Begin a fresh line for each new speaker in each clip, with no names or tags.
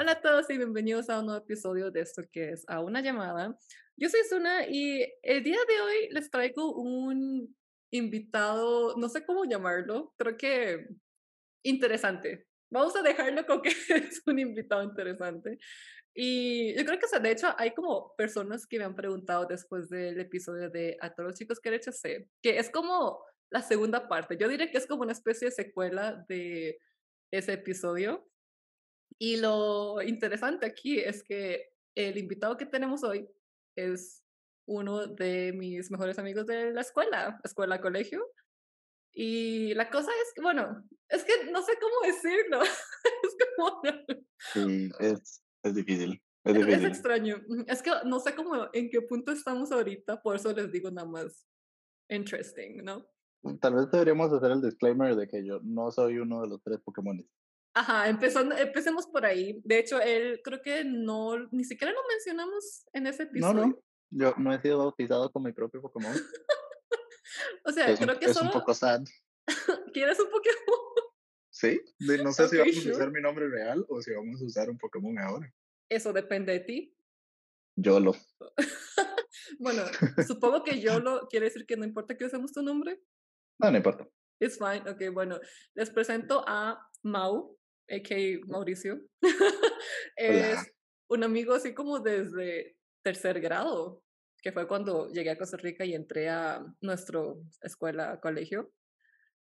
Hola a todos y bienvenidos a un nuevo episodio de esto que es A una llamada. Yo soy Suna y el día de hoy les traigo un invitado, no sé cómo llamarlo, creo que interesante. Vamos a dejarlo con que es un invitado interesante. Y yo creo que, o sea, de hecho, hay como personas que me han preguntado después del episodio de A todos los chicos que HC, que es como la segunda parte. Yo diría que es como una especie de secuela de ese episodio. Y lo interesante aquí es que el invitado que tenemos hoy es uno de mis mejores amigos de la escuela, escuela, colegio. Y la cosa es que, bueno, es que no sé cómo decirlo. es como...
Sí, es, es difícil.
Es, es, extraño. Es que no sé cómo, en qué punto estamos ahorita, por eso les digo nada más interesting, ¿no?
Tal vez deberíamos hacer el disclaimer de que yo no soy uno de los tres Pokémon.
Ajá, empezando, empecemos por ahí. De hecho, él creo que no, ni siquiera lo mencionamos en ese episodio.
No, no, yo no he sido bautizado con mi propio Pokémon.
o sea,
es
creo
un,
que
es
solo...
un poco sad.
¿Quieres un Pokémon?
Sí, no sé si vamos
sure.
a usar mi nombre real o si vamos a usar un Pokémon ahora.
Eso depende de ti.
YOLO.
bueno, supongo que yo lo quiere decir que no importa que usemos tu nombre.
No, no importa.
It's fine. Ok, bueno, les presento a Mau, a.k.a. Mauricio. es
Hola.
un amigo así como desde tercer grado, que fue cuando llegué a Costa Rica y entré a nuestro escuela, colegio.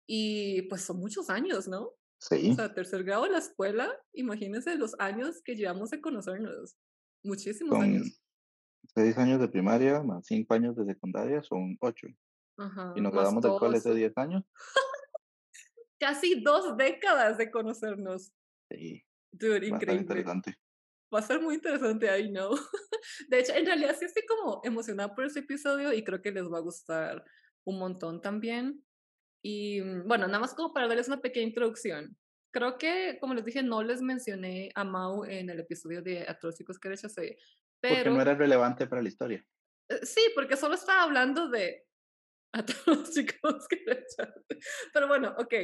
Y pues son muchos años, ¿no?
Sí,
O sea, tercer grado de la escuela, imagínense los años que llevamos de conocernos. Muchísimos
son
años.
seis años de primaria más cinco años de secundaria, son ocho.
Ajá.
Y nos graduamos del cole
todos.
hace diez años.
Casi dos décadas de conocernos.
Sí,
Dude, increíble.
interesante.
Va a ser muy interesante, I know. De hecho, en realidad sí estoy como emocionada por este episodio y creo que les va a gustar un montón también. Y mm, bueno, nada más como para darles una pequeña introducción. Creo que, como les dije, no les mencioné a Mau en el episodio de Atróxicos que rechacé,
Porque
pero
no era relevante para la historia.
eh, sí, porque solo estaba hablando de Atróxicos que rechacé. Pero bueno, ok,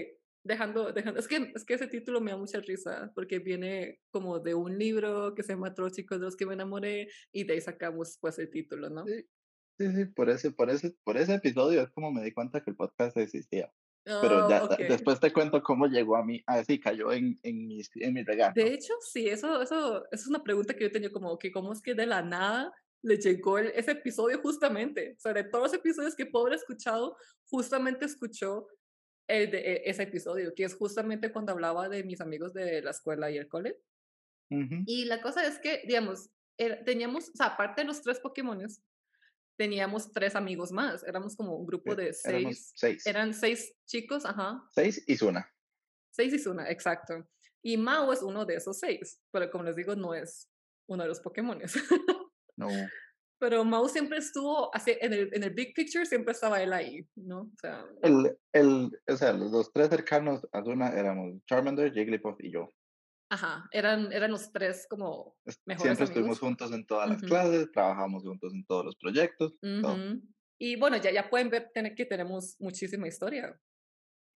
dejando, dejando, es que, es que ese título me da mucha risa porque viene como de un libro que se llama Atróxicos de los que me enamoré y de ahí sacamos pues el título, ¿no?
Sí, sí, sí, por ese, por ese, por ese episodio es como me di cuenta que el podcast existía. Pero
Oh,
ya,
ok.
después te cuento cómo llegó a mí, así cayó en, en, mis, en mi regazo.
De hecho, sí, eso, eso, eso es una pregunta que yo tenía como que cómo es que de la nada le llegó el- ese episodio justamente. O sea, de todos los episodios que puedo haber escuchado, justamente escuchó el de e- ese episodio, que es justamente cuando hablaba de mis amigos de la escuela y el cole.
Ujú.
Y la cosa es que, digamos, teníamos, o sea, aparte de los tres Pokémones, teníamos tres amigos más. Éramos como un grupo
Eh,
de seis.
seis.
Eran seis chicos, ajá.
Seis y Zuna.
Seis y Suna, exacto. Y Mao es uno de esos seis, pero como les digo, no es uno de los Pokémones.
No.
Pero Mao siempre estuvo, en, el, en el big picture siempre estaba él ahí, ¿no? O sea,
El, el, o sea, los, tres cercanos a Zuna éramos Charmander, Jigglypuff y yo.
ajá, eran, eran los tres como
Es-
mejores
Siempre
amigos.
estuvimos juntos en todas las
Ujú.
clases, trabajamos juntos en todos los proyectos, todo.
Ujú. Y bueno, ya, ya pueden ver que tenemos muchísima historia.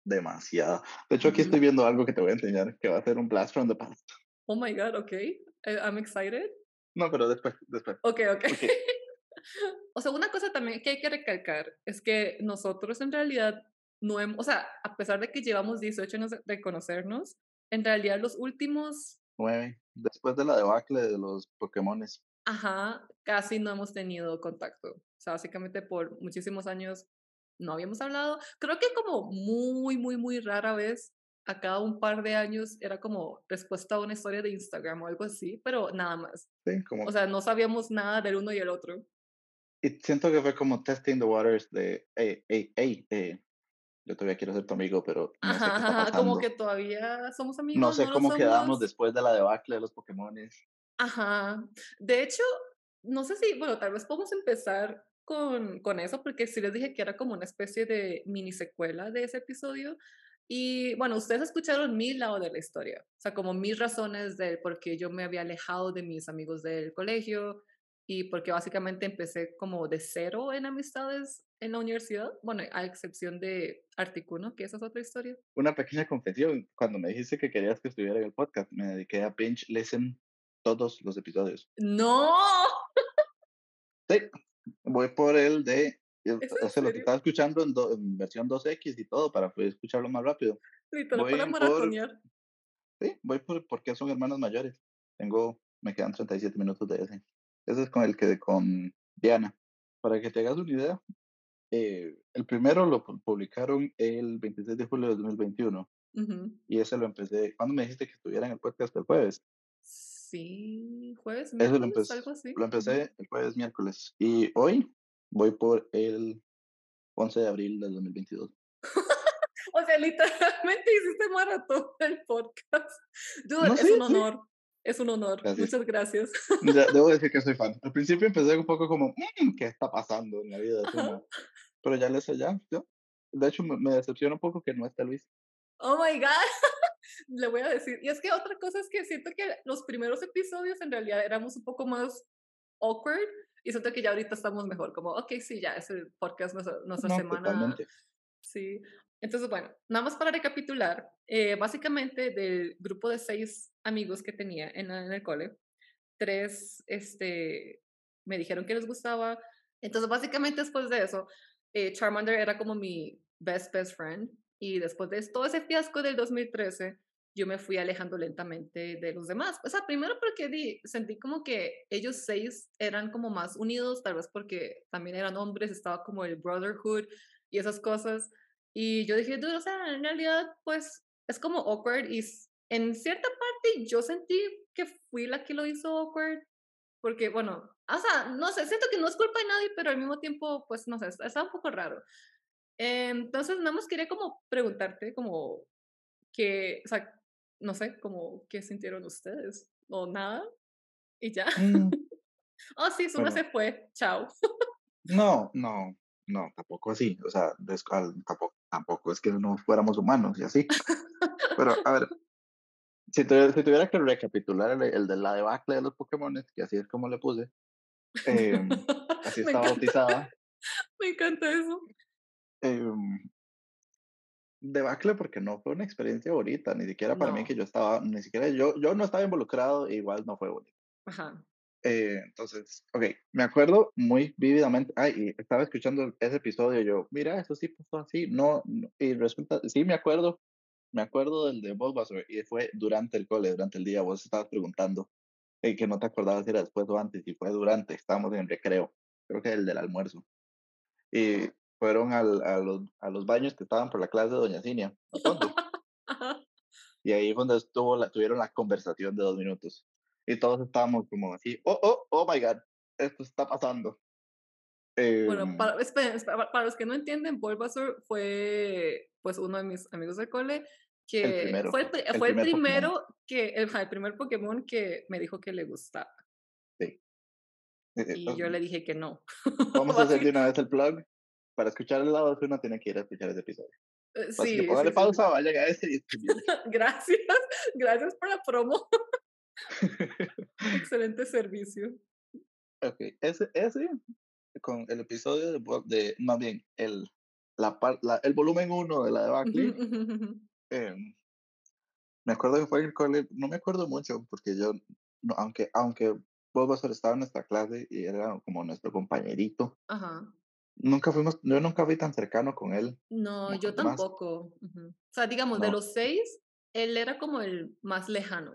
Demasiado. De hecho, aquí
Ujú.
estoy viendo algo que te voy a enseñar, que va a ser un blast from the past.
Oh my God, ok. eh, I'm excited.
No, pero después, después.
Ok, ok.
Ok.
o sea, una cosa también que hay que recalcar es que nosotros en realidad no hemos, o sea, a pesar de que llevamos 18 años de conocernos, en realidad los últimos,
Nueve. Después de la debacle de los Pokémones.
ajá, casi no hemos tenido contacto. O sea, básicamente por muchísimos años no habíamos hablado. Creo que como muy, muy, muy rara vez, a cada un par de años, era como respuesta a una historia de Instagram o algo así, pero nada más.
Sí, como
O sea, no sabíamos nada del uno y el otro.
Y siento que fue como testing the waters de, hey, hey, hey, eh, yo todavía quiero ser tu amigo, pero no sé qué
Ajá,
está
ajá, como que todavía somos amigos.
no sé
lo
cómo quedamos después de la debacle de los Pokémones.
Ajá. De hecho, no sé si, bueno, tal vez podemos empezar con, con eso, porque sí les dije que era como una especie de mini secuela de ese episodio. Y bueno, ustedes escucharon mi lado de la historia, o sea, como mis razones del por qué yo me había alejado de mis amigos del colegio y porque básicamente empecé como de cero en amistades en la universidad, bueno, a excepción de Articuno, que esa es otra historia.
Una pequeña confesión, cuando me dijiste que querías que estuviera en el podcast, me dediqué a binge listen todos los episodios.
¡No!
Sí, voy por el de.
En
O sea, lo que estaba escuchando en, do- en versión 2X y todo para poder escucharlo más rápido.
Literal
Voy
para
por-
maratonear.
Sí, voy por porque son hermanos mayores. Tengo, me quedan 37 minutos de ese. Ese es con el que con Diana. Para que te hagas una idea, eh, el primero lo pu- publicaron el 26 de julio de 2021
Ujú.
y ese lo empecé. ¿Cuándo me dijiste que estuviera en el podcast el jueves?
Sí, jueves,
Eso lo,
miércoles,
empecé
algo así.
lo empecé el jueves, miércoles. Y hoy voy por el 11 de abril del 2022.
O sea, literalmente hiciste maratón del podcast. Dude,
No,
es
sí,
un
sí.
honor. Es un honor.
Gracias.
Muchas gracias.
Ya, debo decir que soy fan. Al principio empecé un poco como, "Mm, ¿qué está pasando en la vida? de
Ajá.
Suma?". Pero ya le sé, ya, ya. De hecho, me, me decepciona un poco que no esté Luis.
Oh my God. Le voy a decir. Y es que otra cosa es que siento que los primeros episodios en realidad éramos un poco más awkward. Y siento que ya ahorita estamos mejor. Como, ok, sí, ya, ese podcast, nuestra, nuestra
No,
semana.
totalmente.
Sí. Entonces, bueno, nada más para recapitular, eh, básicamente del grupo de seis amigos que tenía en, en el cole, tres este, me dijeron que les gustaba. Entonces, básicamente después de eso, eh, Charmander era como mi best, best friend. Y después de todo ese fiasco del 2013, yo me fui alejando lentamente de los demás. O sea, primero porque di, sentí como que ellos seis eran como más unidos, tal vez porque también eran hombres, estaba como el brotherhood y esas cosas. Y yo dije, o sea, en realidad, pues es como awkward. Y en cierta parte yo sentí que fui la que lo hizo awkward. Porque, bueno, o sea, no sé, siento que no es culpa de nadie, pero al mismo tiempo, pues no sé, está, un poco raro. Entonces, nada más quería como preguntarte, como que, o sea, no sé, como qué sintieron ustedes o nada. Y ya.
Mm,
Oh, sí,
Bueno.
se fue. Chao.
No, no, no, tampoco así. O sea, tampoco, tampoco es que no fuéramos humanos y así. Pero, a ver, si tuviera, si tuviera que recapitular el, el de la debacle de los Pokémon, que así es como le puse, em, así está bautizada.
me encanta eso.
em, debacle porque no fue una experiencia bonita, ni siquiera para mí que yo estaba, ni siquiera yo, yo no estaba involucrado, e igual no fue bonito.
Ajá.
Eh, entonces, ok, me acuerdo muy vívidamente, ay, estaba escuchando ese episodio, yo, mira, eso sí pasó así, no, no", y resulta, sí me acuerdo, me acuerdo del de Bulbasaur, y fue durante el cole, durante el día, vos estabas preguntando, eh, que no te acordabas si era después o antes, y fue durante, estábamos en recreo, creo que el del almuerzo, y fueron al, a, los, a los baños que estaban por la clase de Doña Cinia, y ahí fue donde estuvo la, tuvieron la conversación de dos minutos. Y todos estábamos como así, oh, oh, oh my god, esto está pasando.
Bueno,
Em,
para, esperen, para los que no entienden, Bulbasaur fue pues uno de mis amigos del cole que
primero,
fue el,
el
fue el
primer Pokémon.
primero que el, el primer Pokémon que me dijo que le gustaba
sí. Eh, eh,
y yo le dije que no.
Vamos a hacer de una vez el plug. Para escuchar el lado de uno tiene que ir a escuchar ese episodio.
eh, sí,
que
sí,
póngale
sí.
pausa, vayan a ese y escuchen.
Gracias, gracias por la promo. Excelente servicio.
ok, ese, ese, con el episodio de, de más bien, el, la, la- el volumen 1 de la
ujú, ujú.
em, me acuerdo que fue en el cole, no me acuerdo mucho, porque yo, no, aunque, aunque Bulbasaur estaba en nuestra clase y era como nuestro compañerito,
Ajá.
Nunca fuimos, yo nunca fui tan cercano con él.
No, yo
con
tampoco. ujú. O sea, digamos, de
No.
los seis, él era como el más lejano.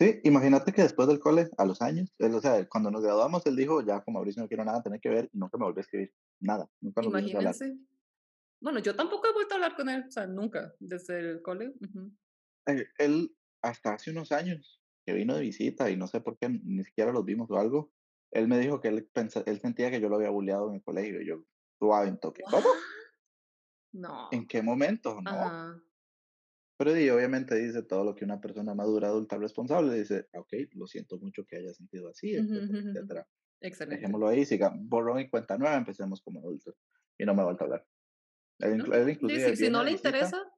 Sí, imagínate que después del cole, a los años, él, o sea, cuando nos graduamos, él dijo, ya como Mauricio no quiero nada tener que ver, y nunca me volvió a escribir, nada, nunca nos volvimos a hablar.
Bueno, yo tampoco he vuelto a hablar con él, o sea, nunca, desde el cole. ujú.
Eh, él, hasta hace unos años, que vino de visita, y no sé por qué, ni siquiera los vimos o algo, él me dijo que él, él sentía que yo lo había bulleado en el colegio, y yo, suave en toque, ¿cómo?
¿What? No.
¿En qué momento? No,
Ajá.
pero y obviamente dice todo lo que una persona madura, adulta, responsable, dice, ok, lo siento mucho que haya sentido así, etcétera, etcétera.
Excelente.
Dejémoslo ahí, siga, borrón y cuenta nueva, empecemos como adultos. Y no me ha vuelto a hablar. Él,
¿No?
él
Sí,
inclusive
sí, si
viene
no le
visita,
interesa,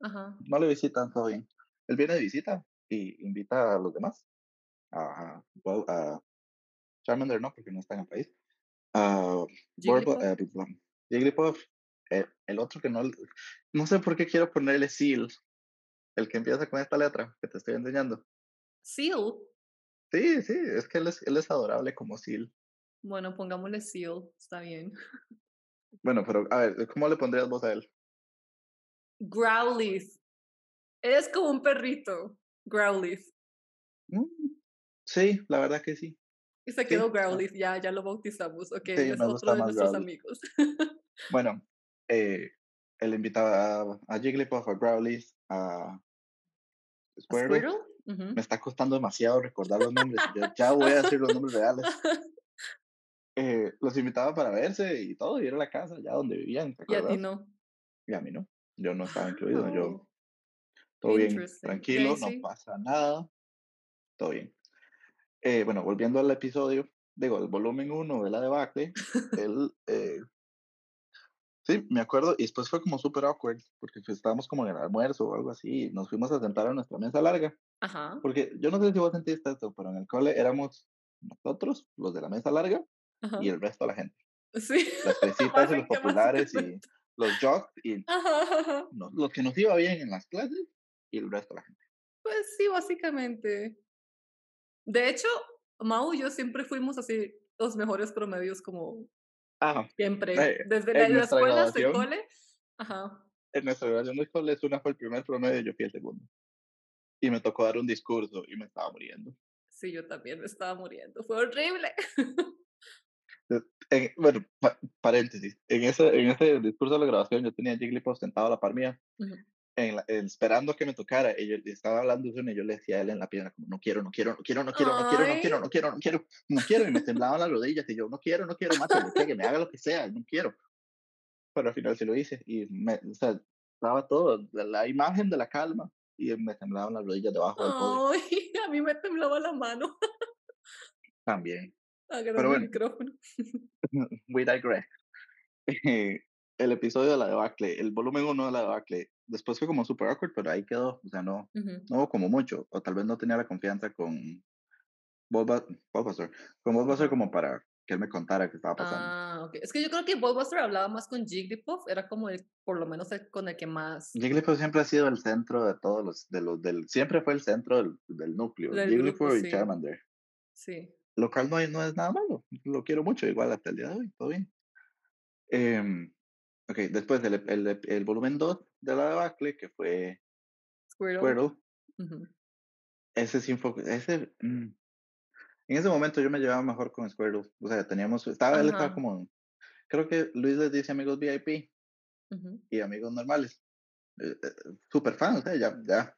ajá.
no le visitan todo bien. Él viene de visita y invita a los demás. A, a, well, a Charmander no, porque no está en el país. Bulba-
Jigglypuff.
eh, Jigglypuff. eh, el otro que no, no sé por qué quiero ponerle Seal. El que empieza con esta letra que te estoy enseñando.
Seal.
Sí, sí, es que él es, él es adorable como Seal.
Bueno, pongámosle Seal, está bien.
Bueno, pero a ver, ¿cómo le pondrías vos a él?
Growlies. Es como un perrito. Growlies.
Mm, Sí, la verdad que sí.
Y se
Sí,
quedó
ah.
Growlies, ya, ya lo bautizamos. Ok,
Sí,
es otro de nuestros
Growlithe.
amigos.
Bueno, eh, él invitaba a, Jigglypuff, a Growlithe, a
¿A
Squirtle. Me está costando demasiado recordar los nombres. Yo ya voy a decir los nombres reales. Eh, los invitaba para verse y todo, y ir a la casa, ya donde vivían, ¿te
Y a ti no.
Y a mí no. Yo no estaba incluido. Yo,
Wow.
todo bien, tranquilo, no
sí.
pasa nada. Todo bien. Eh, bueno, volviendo al episodio, digo, el volumen 1 de la debacle, él, eh, sí, me acuerdo, y después fue como súper awkward, porque pues, estábamos como en el almuerzo o algo así, y nos fuimos a sentar a nuestra mesa larga,
Ajá.
porque yo no sé si vos sentiste esto, pero en el cole éramos nosotros, los de la mesa larga,
Ajá.
y el resto de la gente,
Sí.
las fresitas y los populares y los jocks, y no- los que nos iba bien en las clases, y el resto de la gente.
Pues sí, básicamente. De hecho, Mau y yo siempre fuimos así los mejores promedios como
Ah,
siempre.
Eh,
Desde la, la escuela hasta el cole. Ajá.
en nuestra graduación de cole, una fue el primer promedio y yo fui el segundo. Y me tocó dar un discurso y me estaba muriendo.
Sí, yo también me estaba muriendo. Fue horrible.
En- bueno, pa- paréntesis. En ese, en ese discurso de la grabación yo tenía Jigglypuff sentado a la par mía. En la- esperando que me tocara. Y yo estaba hablando de eso y yo le decía a él en la pierna como, no quiero, no quiero, no quiero, no quiero, no quiero, no quiero, no quiero, no quiero, no quiero. Y me temblaban las rodillas y yo, no quiero, no quiero, mátalo, que me haga lo que sea, no quiero. Pero al final sí lo hice y me, o sea, estaba todo, la, la imagen de la calma y me temblaban las rodillas debajo del podio
Ay, a mí me temblaba la mano.
también.
Agarrando el
bueno.
micrófono.
We digress. Eh, el episodio de la debacle, el volumen 1 de la debacle, después fue como super awkward, pero ahí quedó, o sea, no,
Ujú.
no hubo como mucho, o tal vez no tenía la confianza con Bulba- Bulbasaur, con
Ajá.
como para que él me contara qué estaba pasando.
Ah, ok. Es que yo creo que Bulbasaur hablaba más con Jigglypuff, era como el, por lo menos el con el que más
Jigglypuff siempre ha sido el centro de todos los, de los, del, siempre fue el centro del, del núcleo,
Del
Jigglypuff
grupo,
y
sí.
Charmander,
sí.
lo cual no, no es nada malo, lo quiero mucho, igual hasta el día de hoy, todo bien. Em, ok, después el, el, el volumen 2 de la debacle, que fue
Squirtle.
Ese fue, ese, mm, en ese momento yo me llevaba mejor con Squirtle, o sea, teníamos, estaba, él estaba como, creo que Luis les dice amigos VIP y amigos normales, eh, eh, super fan, o sea, ya, ya,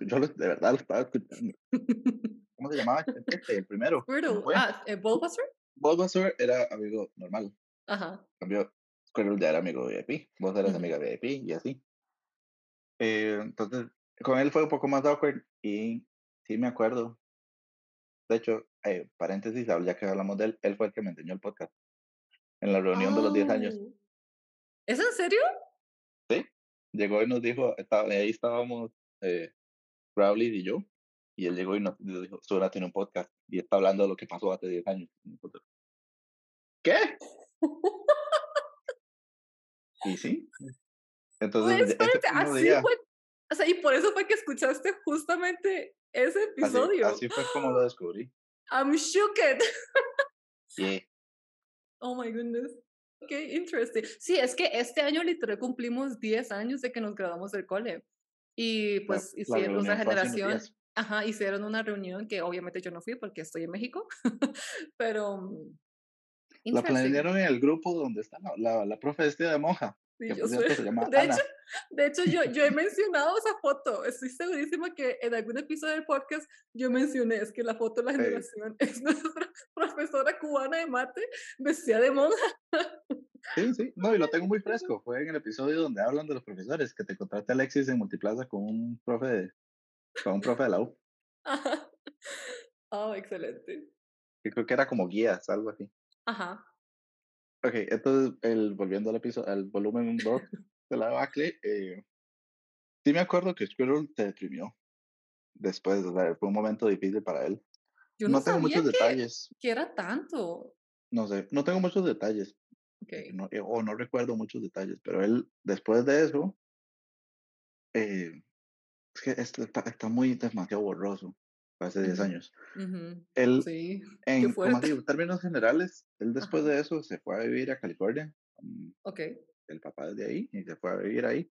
yo de verdad lo estaba escuchando. ¿Cómo se llamaba este, el primero? ¿Cómo
Squirtle. Ah, eh, Bulbasaur.
Bulbasaur era amigo normal,
Ajá.
en Squirtle ya era amigo VIP, vos eras
Ujú.
amiga VIP y así. Eh, entonces, con él fue un poco más awkward y sí me acuerdo. De hecho, eh, paréntesis, ya que hablamos de él, él fue el que me enseñó el podcast en la reunión de los 10 años.
Oh. ¿Es en serio?
Sí, llegó y nos dijo, estaba, ahí estábamos eh, Rowley y yo, y él llegó y nos, dijo, Sora tiene un podcast y está hablando de lo que pasó hace 10 años. ¿Qué? Y sí. Entonces,
Pues, espérate, así
día,
fue. O sea, y por eso fue que escuchaste justamente ese episodio.
así fue como lo descubrí.
I'm shooked.
Yeah.
Oh my goodness. Ok, interesting. Sí, es que este año literal cumplimos 10 años de que nos graduamos del cole. Y
La-
pues
la
hicieron nuestra
hace unos
generación. Ajá, hicieron una reunión que obviamente yo no fui porque estoy en México. Pero.
La planearon en el grupo donde está la, la, la profe vestida de monja,
Sí,
que
yo
por
sé.
cierto se llama
De
Ana.
hecho, de hecho yo, yo he mencionado esa foto. Estoy segurísima que en algún episodio del podcast yo mencioné es que la foto de la
Sí.
generación es nuestra profesora cubana de mate vestida de monja.
Sí, sí, no, y lo tengo muy fresco. Fue en el episodio donde hablan de los profesores, que te contraste Alexis en Multiplaza con un profe de, con un profe de la U,
Ajá. Oh, excelente.
que creo que era como guías, algo así.
Ajá.
Ok, entonces, el, volviendo al episodio, al volumen 2 de la debacle, eh, sí me acuerdo que Squirrel se deprimió. Después, o sea, fue un momento difícil para él.
Yo no,
No tengo
sabía
muchos
que,
detalles,
que era tanto.
no sé, no tengo muchos detalles,
Ok.
no- eh, o no recuerdo muchos detalles, pero él, después de eso, eh, es que está, está muy demasiado borroso. Hace 10
Ujú,
años.
ujú.
Él,
Sí,
en, como digo, términos generales, él después
Ajá,
de eso se fue a vivir a California.
okey.
El papá es de ahí y se fue a vivir ahí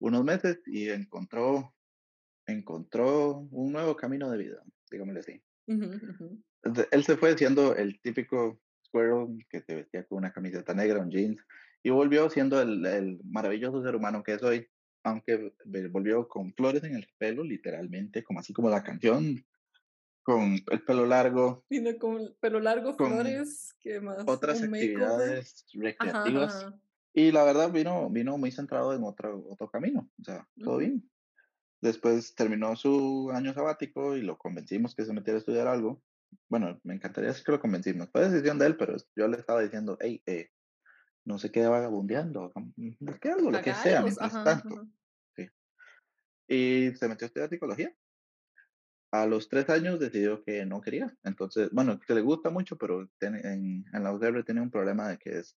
unos meses y encontró, encontró un nuevo camino de vida, digámosle así.
Ujú, ujú.
De- Él se fue siendo el típico squirrel que se vestía con una camiseta negra, un jeans, y volvió siendo el, el maravilloso ser humano que es hoy, aunque volvió con flores en el pelo, literalmente, como así como la canción, con el pelo largo,
Vino con el pelo largo,
con
flores, ¿qué más?
otras
Un
actividades
Ajá,
recreativas,
ajá.
y la verdad vino, vino muy centrado en otro, otro camino, o sea, todo
Ujú,
bien. Después terminó su año sabático y lo convencimos que se metiera a estudiar algo. Bueno, me encantaría decir que lo convencimos. Fue decisión de él, pero yo le estaba diciendo, hey, eh, no se quede vagabundeando, busque algo, lo que sea, mientras
ajá,
tanto.
ajá.
Y se metió a estudiar psicología. A los tres años decidió que no quería. Entonces, bueno, que le gusta mucho, pero tiene- en, en la UCR tiene un problema de que es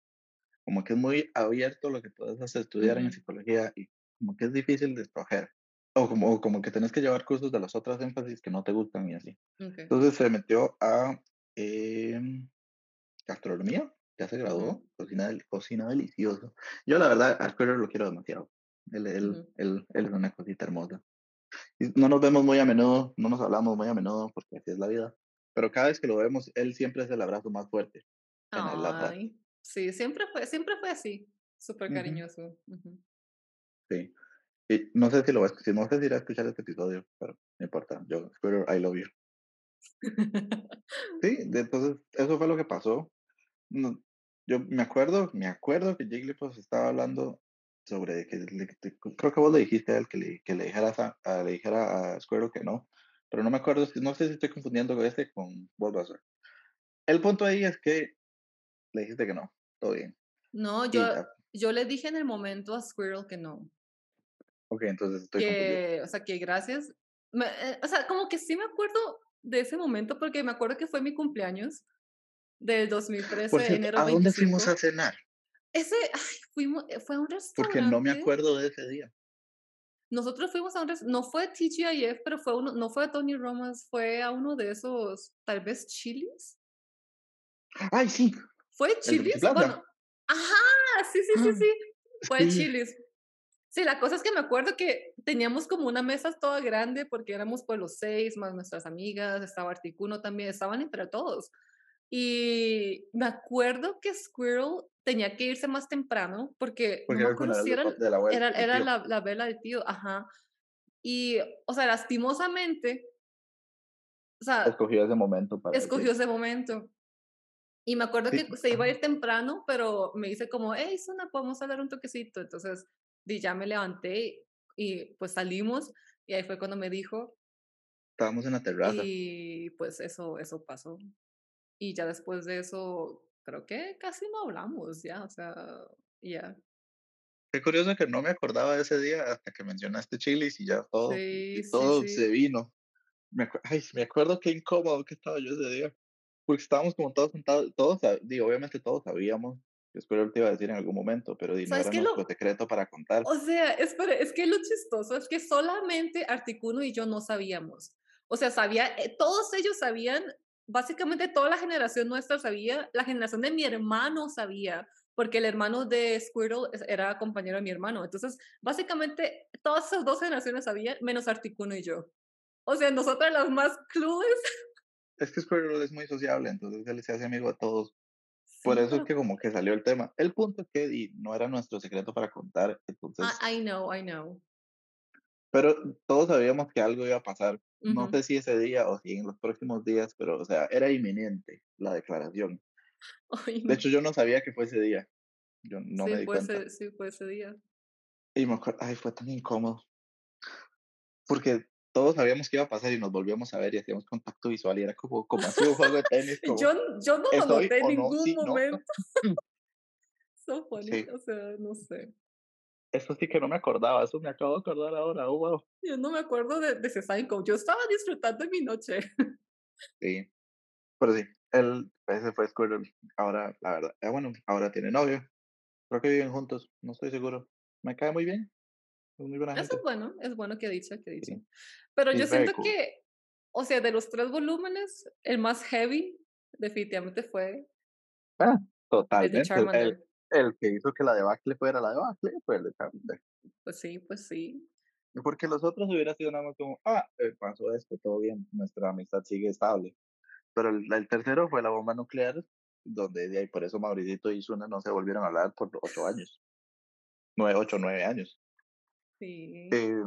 como que es muy abierto lo que puedes hacer, estudiar en
Ujú,
psicología y como que es difícil de escoger. O como, como que tenés que llevar cursos de las otras énfasis que no te gustan y así.
okey.
Entonces se metió a em, gastronomía, ya se graduó, cocina, del- cocina delicioso. Yo la verdad, a Alfredo lo quiero demasiado. Él, él,
ujú.
él, él es una cosita hermosa. Y no nos vemos muy a menudo, no nos hablamos muy a menudo porque así es la vida. Pero cada vez que lo vemos, él siempre es el abrazo más fuerte.
Ay, sí, siempre fue siempre fue así, súper cariñoso. Ujú.
sí. Y no sé si lo vas, si no sé si irá a escuchar este episodio, pero no importa. Yo, Squirrel, I love you. Sí, entonces eso fue lo que pasó. No, yo me acuerdo, me acuerdo que Jigglypuff estaba hablando sobre que le- te- creo que vos le dijiste a él que le, que le dijera a, le dijera a Squirrel que no, pero no me acuerdo, no sé si estoy confundiendo con este con Bulbasaur. El punto ahí es que le dijiste que no, todo bien.
No, yo
Y,
yo le dije en el momento a Squirrel que no,
ok, entonces estoy confundido.
que, o sea, que gracias. Me eh, o sea, como que sí me acuerdo de ese momento, porque me acuerdo que fue mi cumpleaños del
Por
2013,
cierto,
enero
¿a dónde fuimos a
25.
cenar?
Ese, ay, fuimos, eh, fue a un
Porque no me
restaurante.
acuerdo de ese día.
Nosotros fuimos a un no fue TGIF, pero fue uno no fue Tony Romas, fue a uno de esos, tal vez, Chili's.
¡Ay, sí!
¿Fue Chili's? Bueno ajá, sí, sí, sí,
Ah,
sí, fue
Sí,
Chili's. Sí, la cosa es que me acuerdo que teníamos como una mesa toda grande porque éramos pues los 6 más nuestras amigas, estaba Articuno también, estaban entre todos. Y me acuerdo que Squirrel tenía que irse más temprano porque no
porque
me
era el
acuerdo si era
la abuela,
era era la la vela del tío, ajá. Y, o sea, lastimosamente, o sea,
Escogió ese momento para
escogió
decir.
ese momento. Y me acuerdo
Sí,
que se iba a ir temprano, pero me dice como: "Hey, Zuna, podemos hablar un toquecito". Entonces, di, ya me levanté y, pues, salimos, y ahí fue cuando me dijo,
estábamos en la terraza.
y pues eso eso pasó. Y ya después de eso, creo que casi no hablamos ya, o sea, ya.
Qué curioso que no me acordaba de ese día hasta que mencionaste Chili's y ya todo,
Sí,
y
sí,
todo se
sí.
vino. Me ay, me acuerdo qué incómodo que estaba yo ese día, porque estábamos como todos sentados, todos, digo, obviamente todos sabíamos, que espero te iba a decir en algún momento, pero no
¿Sabes
era
qué?
nuestro
Lo
secreto para contar,
O sea, espera, es que lo chistoso es que solamente Articuno y yo no sabíamos. O sea, sabía, eh, todos ellos sabían, básicamente toda la generación nuestra sabía, la generación de mi hermano sabía, porque el hermano de Squirtle era compañero de mi hermano. Entonces, básicamente todas esas dos generaciones sabían, menos Articuno y yo. O sea, nosotras las más clueless.
es que Squirrel es muy sociable, entonces él se hace amigo de todos, por eso es que como que salió el tema. El punto es que di, no era nuestro secreto para contar,
I, I know, I know.
Pero todos sabíamos que algo iba a pasar. No sé si ese día o si en los próximos días, pero, o sea, era inminente la declaración.
Ay,
De
no.
hecho, yo no sabía que fue ese día. Yo no
Sí,
me di
fue
cuenta.
ese, sí, fue ese día.
Y me acuerdo, ay, fue tan incómodo. Porque todos sabíamos que iba a pasar y nos volvíamos a ver y hacíamos contacto visual y era como, como así un juego de tenis,
Yo,
como,
yo no lo
¿es hoy
noté en
o no?
ningún
Sí, no.
momento. So funny,
Sí,
o sea, no sé.
Eso sí que no me acordaba, eso me acabo de acordar ahora, oh, wow.
Yo no me acuerdo de, de ese Psycho. Yo estaba disfrutando de mi noche.
Sí, pero sí, él, ese fue Squirtle. Ahora, la verdad, eh, bueno, ahora tiene novio. Creo que viven juntos, no estoy seguro. Me cae muy bien, es muy buena
Eso es bueno, es bueno que dicho, que dicho.
Sí,
Pero yo siento
cool.
que o sea, de los tres volúmenes, el más heavy definitivamente fue
Ah, totalmente. El, el, que hizo que la debacle fuera la debacle fue el de Charmander.
Pues sí, pues sí.
Porque los otros hubiera sido nada más como, ah, eh, pasó esto, todo bien, nuestra amistad sigue estable. Pero el, el tercero fue la bomba nuclear, donde de ahí por eso Mauricito y Suna no se volvieron a hablar por ocho años. Nueve, ocho, nueve años.
Sí.
Eh,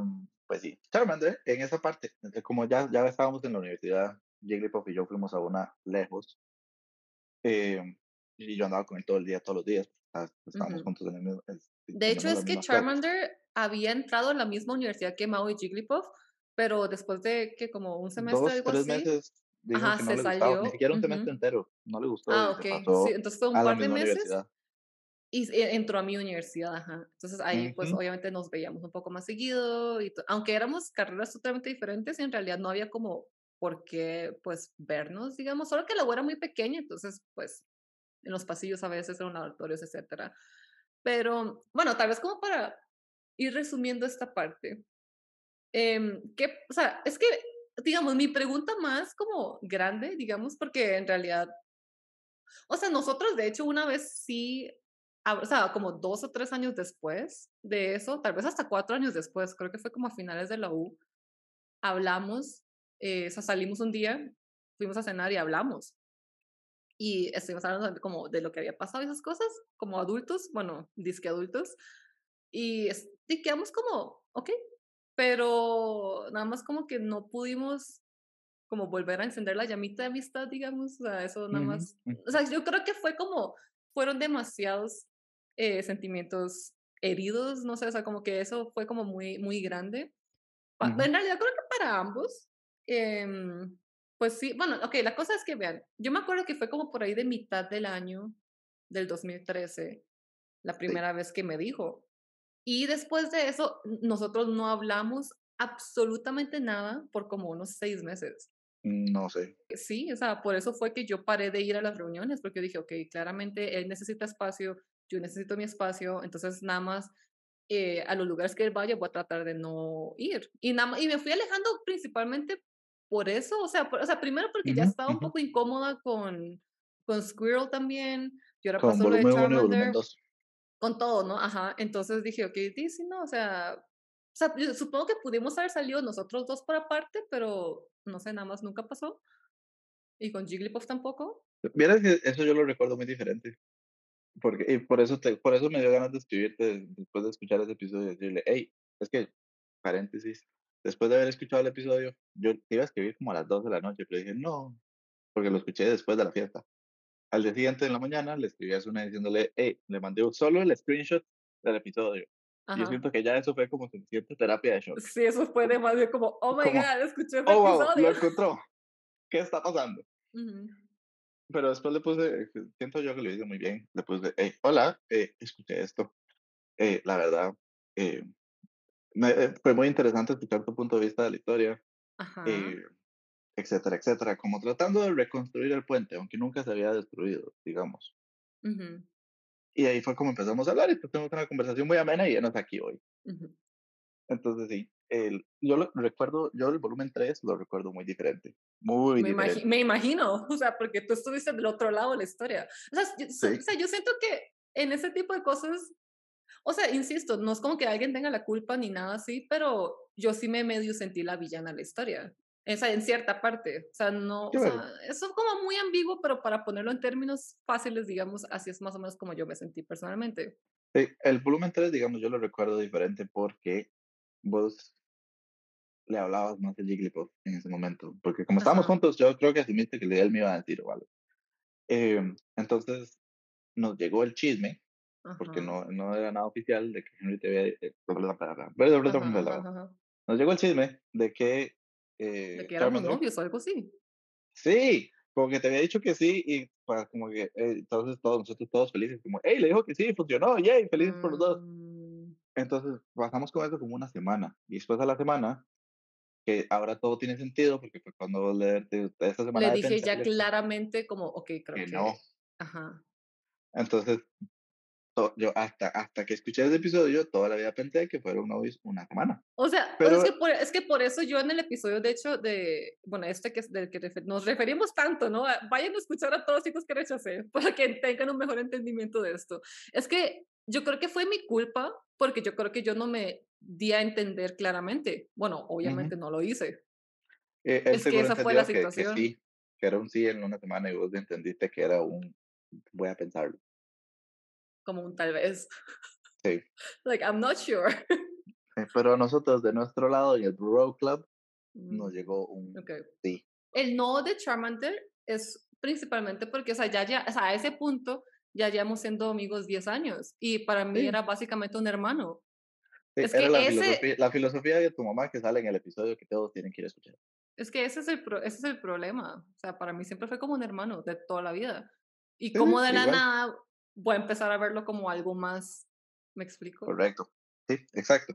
pues sí, Charmander, en esa parte, eh, como ya, ya estábamos en la universidad, Jigglypuff y yo fuimos a una lejos, eh, y yo andaba con él todo el día, todos los días, ah, estábamos
Ujú.
juntos en el mismo, es-
De hecho, es que
clases.
Charmander había entrado a la misma universidad que Mao y Jigglypuff, pero después de que como un semestre,
Dos,
algo
tres
así.
meses dijo
Ajá,
que no
se
le gustaba,
salió.
ni siquiera un semestre
ujú.
entero, no le gustó
Ah, ok. Sí, entonces fue un par de meses y e- entró a mi universidad, ajá. Entonces ahí pues
Ujú,
obviamente nos veíamos un poco más seguido y aunque éramos carreras totalmente diferentes, en realidad no había como por qué pues vernos, digamos, solo que la U era muy pequeña, entonces pues en los pasillos a veces, en laboratorios, etcétera. Pero bueno, tal vez como para ir resumiendo esta parte. em, ¿qué, o sea, es que, digamos, mi pregunta más como grande, digamos, porque en realidad, o sea, nosotros de hecho una vez sí, ah, o sea, como dos o tres años después de eso, tal vez hasta cuatro años después, creo que fue como a finales de la U, hablamos, eh, o sea, salimos un día, fuimos a cenar y hablamos. Y estuvimos hablando de como de lo que había pasado y esas cosas, como adultos, bueno, disque adultos. Y, y quedamos como, ok, pero nada más como que no pudimos como volver a encender la llamita de amistad, digamos, o sea, eso nada más, o sea, yo creo que fue como, fueron demasiados eh, sentimientos heridos, no sé, o sea, como que eso fue como muy, muy grande. Pa-
ujú,
En realidad creo que para ambos, em, pues sí, bueno, ok, la cosa es que vean, yo me acuerdo que fue como por ahí de mitad del año del 2013, la
Sí,
primera vez que me dijo. Y después de eso, nosotros no hablamos absolutamente nada por como unos seis meses.
no sé.
Sí, o sea, por eso fue que yo paré de ir a las reuniones, porque yo dije, ok, claramente él necesita espacio, yo necesito mi espacio, entonces nada más eh, a los lugares que él vaya voy a tratar de no ir. Y, nada, y me fui alejando principalmente por eso, o sea, por- o sea primero porque ya
Ujú,
estaba un
ujú.
poco incómoda con, con Squirrel también, y ahora pasó lo de
volumen 1 y volumen
Charmander,
2.
con todo, ¿no? Ajá, entonces dije, ok, sí, sí, no, o sea, o sea, yo supongo que pudimos haber salido nosotros dos por aparte, pero no sé, nada más nunca pasó. Y con Jigglypuff tampoco.
Vieras que eso yo lo recuerdo muy diferente. Porque, y por eso, te, por eso me dio ganas de escribirte después de escuchar ese episodio y decirle, hey, es que, paréntesis, después de haber escuchado el episodio, yo iba a escribir como a las 2 de la noche, pero dije, no, porque lo escuché después de la fiesta. Al día siguiente en la mañana le escribí a Suna diciéndole, hey, le mandé solo el screenshot del episodio. Y yo
Ajá.
siento que ya eso fue como suficiente terapia de shock.
Sí, eso fue demasiado como, oh my
Como,
god, escuché ese
oh, wow, lo
episodio.
encontró. ¿Qué está pasando?
Ujú.
Pero después le puse, siento yo que lo hice muy bien. Le puse, hey, hola, eh, escuché esto. Eh, la verdad, eh, me- eh, fue muy interesante escuchar tu punto de vista de la historia,
Ajá.
eh, etcétera, etcétera. Como tratando de reconstruir el puente, aunque nunca se había destruido, digamos.
Ujú,
Y ahí fue como empezamos a hablar y pues tuvimos una conversación muy amena y ya no está aquí hoy.
ujú.
Entonces sí, el, yo lo recuerdo, yo el volumen 3 lo recuerdo muy diferente, muy
Me, imagi-
diferente.
me imagino, o sea, porque tú estuviste del otro lado de la historia. O sea, yo,
Sí,
o sea, yo siento que en ese tipo de cosas, o sea, insisto, no es como que alguien tenga la culpa ni nada así, pero yo sí me medio sentí la villana de la historia. O sea, en cierta parte. O sea, no, o sea, eso es como muy ambiguo, pero para ponerlo en términos fáciles, digamos, así es más o menos como yo me sentí personalmente.
Sí, el volumen 3, digamos, yo lo recuerdo diferente porque vos le hablabas más de Jigglypuff en ese momento. Porque como estábamos
Ajá,
juntos, yo creo que asumiste que él me iba a decir o algo. Em, entonces nos llegó el chisme, porque no, no era nada oficial, de que Henry te había... eh,
ajá.
Nos llegó el chisme de que
De
eh,
que éramos novios o algo así.
sí, como que te había dicho que sí, y pues, como que eh, entonces todos nosotros todos felices, como, hey, le dijo que sí, funcionó, yay, felices por los dos.
Mm,
Entonces pasamos con eso como una semana, y después de la semana, que ahora todo tiene sentido, porque fue cuando vos le, de, de esa semana
le
de
dije ya
pensarle
claramente como, ok, creo
que
que,
no.
ajá,
Entonces to- yo hasta, hasta que escuché ese episodio, yo toda la vida pensé que fueron novios una semana.
O sea, pero es, que por, es que por eso yo en el episodio, de hecho, de, bueno, este que del que refer- nos referimos tanto, ¿no? Ah, Vayan a escuchar a todos los chicos que rechacé para que tengan un mejor entendimiento de esto. Es que yo creo que fue mi culpa porque yo creo que yo no me di a entender claramente. Bueno, obviamente no lo hice.
Eh,
Es que esa fue la
entendió que- que,
situación.
sí, que era un sí en una semana y vos entendiste que era un, voy a pensarlo.
Como un tal vez.
Sí.
Like, I'm not sure.
Eh, Pero a nosotros, de nuestro lado, en el Bro Club, nos
Mm,
llegó un
ok.
sí.
El no de Charmander es principalmente porque, o sea, ya, ya, o sea, a ese punto ya llevamos siendo amigos 10 años y para mí
Sí.
era básicamente un hermano.
Sí,
Es
era
que
la,
ese-
filosofía, la filosofía de tu mamá que sale en el episodio que todos tienen que ir a escuchar.
Es que ese es el, pro- ese es el problema. O sea, para mí siempre fue como un hermano de toda la vida. Y
Sí,
como de la
igual.
nada voy a empezar a verlo como algo más. ¿Me explico?
Correcto. Sí, exacto.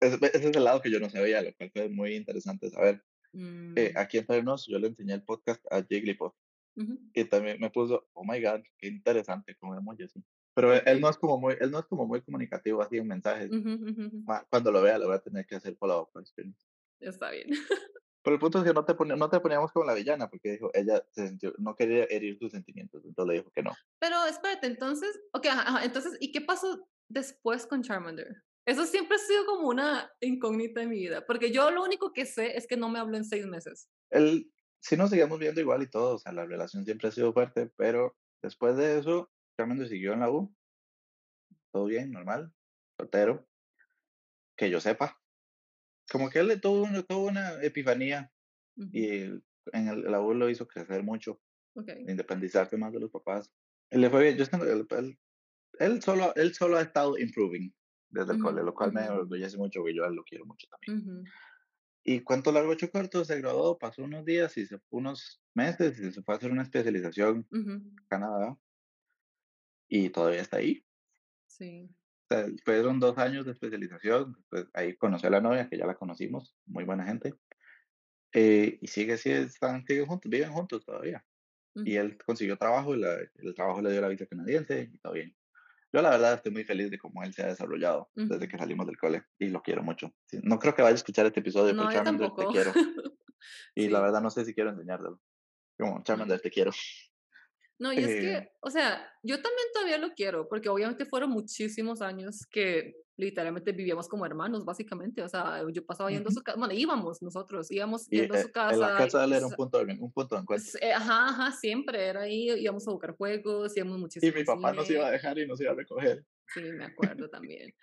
Ese, ese es el lado que yo no sabía, lo cual fue muy interesante saber.
Mm,
Eh, aquí entre nos, yo le enseñé el podcast a Jigglypuff
ujú.
y también me puso, oh my god, qué interesante con emoji así. Pero él, él no es como muy, él no es como muy comunicativo así en mensajes.
Ujú, ujú, ujú.
Ma- Cuando lo vea, le voy a tener que hacer up question.
Está bien.
Pero el punto es que no te, no te poníamos como la villana, porque dijo, ella se sintió, no quería herir sus sentimientos, entonces le dijo que no.
Pero espérate, entonces, ok, ajá, ajá, entonces, ¿y qué pasó después con Charmander? Eso siempre ha sido como una incógnita en mi vida, porque yo lo único que sé es que no me habló en seis meses.
Él, sí nos seguíamos viendo igual y todo, o sea, la relación siempre ha sido fuerte, pero después de eso, Charmander siguió en la U, todo bien, normal, soltero, que yo sepa. Como que él le tuvo, una- tuvo una epifanía
Ujú,
y en el, la U lo hizo crecer mucho,
ok.
independizarse más de los papás. Él le fue bien, yo que él, él, él solo, él solo ha estado improving desde el
Ujú,
cole, lo cual me
ujú.
enorgullece mucho, porque yo lo quiero mucho también. Y cuánto largo hecho corto, se graduó, pasó unos días y se fue unos meses y se fue a hacer una especialización en Canadá y todavía está ahí.
Sí.
Sea, fueron dos años de especialización, pues ahí conoció a la novia, que ya la conocimos, muy buena gente. eh, y sigue así, están, siguen juntos, viven juntos todavía. Y él consiguió trabajo y la- el trabajo le dio la visa canadiense y todo bien. Yo la verdad estoy muy feliz de cómo él se ha desarrollado desde que salimos del cole y lo quiero mucho. No creo que vaya a escuchar este episodio,
No,
pero
yo
Charmander, te quiero. Y la
Sí.
verdad no sé si quiero enseñártelo. Como Charmander, te quiero.
No, y es
Eh,
que, o sea, yo también todavía lo quiero, porque obviamente fueron muchísimos años que literalmente vivíamos como hermanos, básicamente. O sea, yo pasaba yendo a su casa, bueno, íbamos nosotros, íbamos
y
yendo a
eh,
su
en
casa.
la casa de él
y
era un
sa-
punto de, un punto de encuentro.
eh, Ajá, ajá, siempre era ahí, íbamos a buscar juegos, íbamos
Y
muchísimo
mi
al
papá nos iba a dejar y nos iba a recoger.
Sí, me acuerdo también.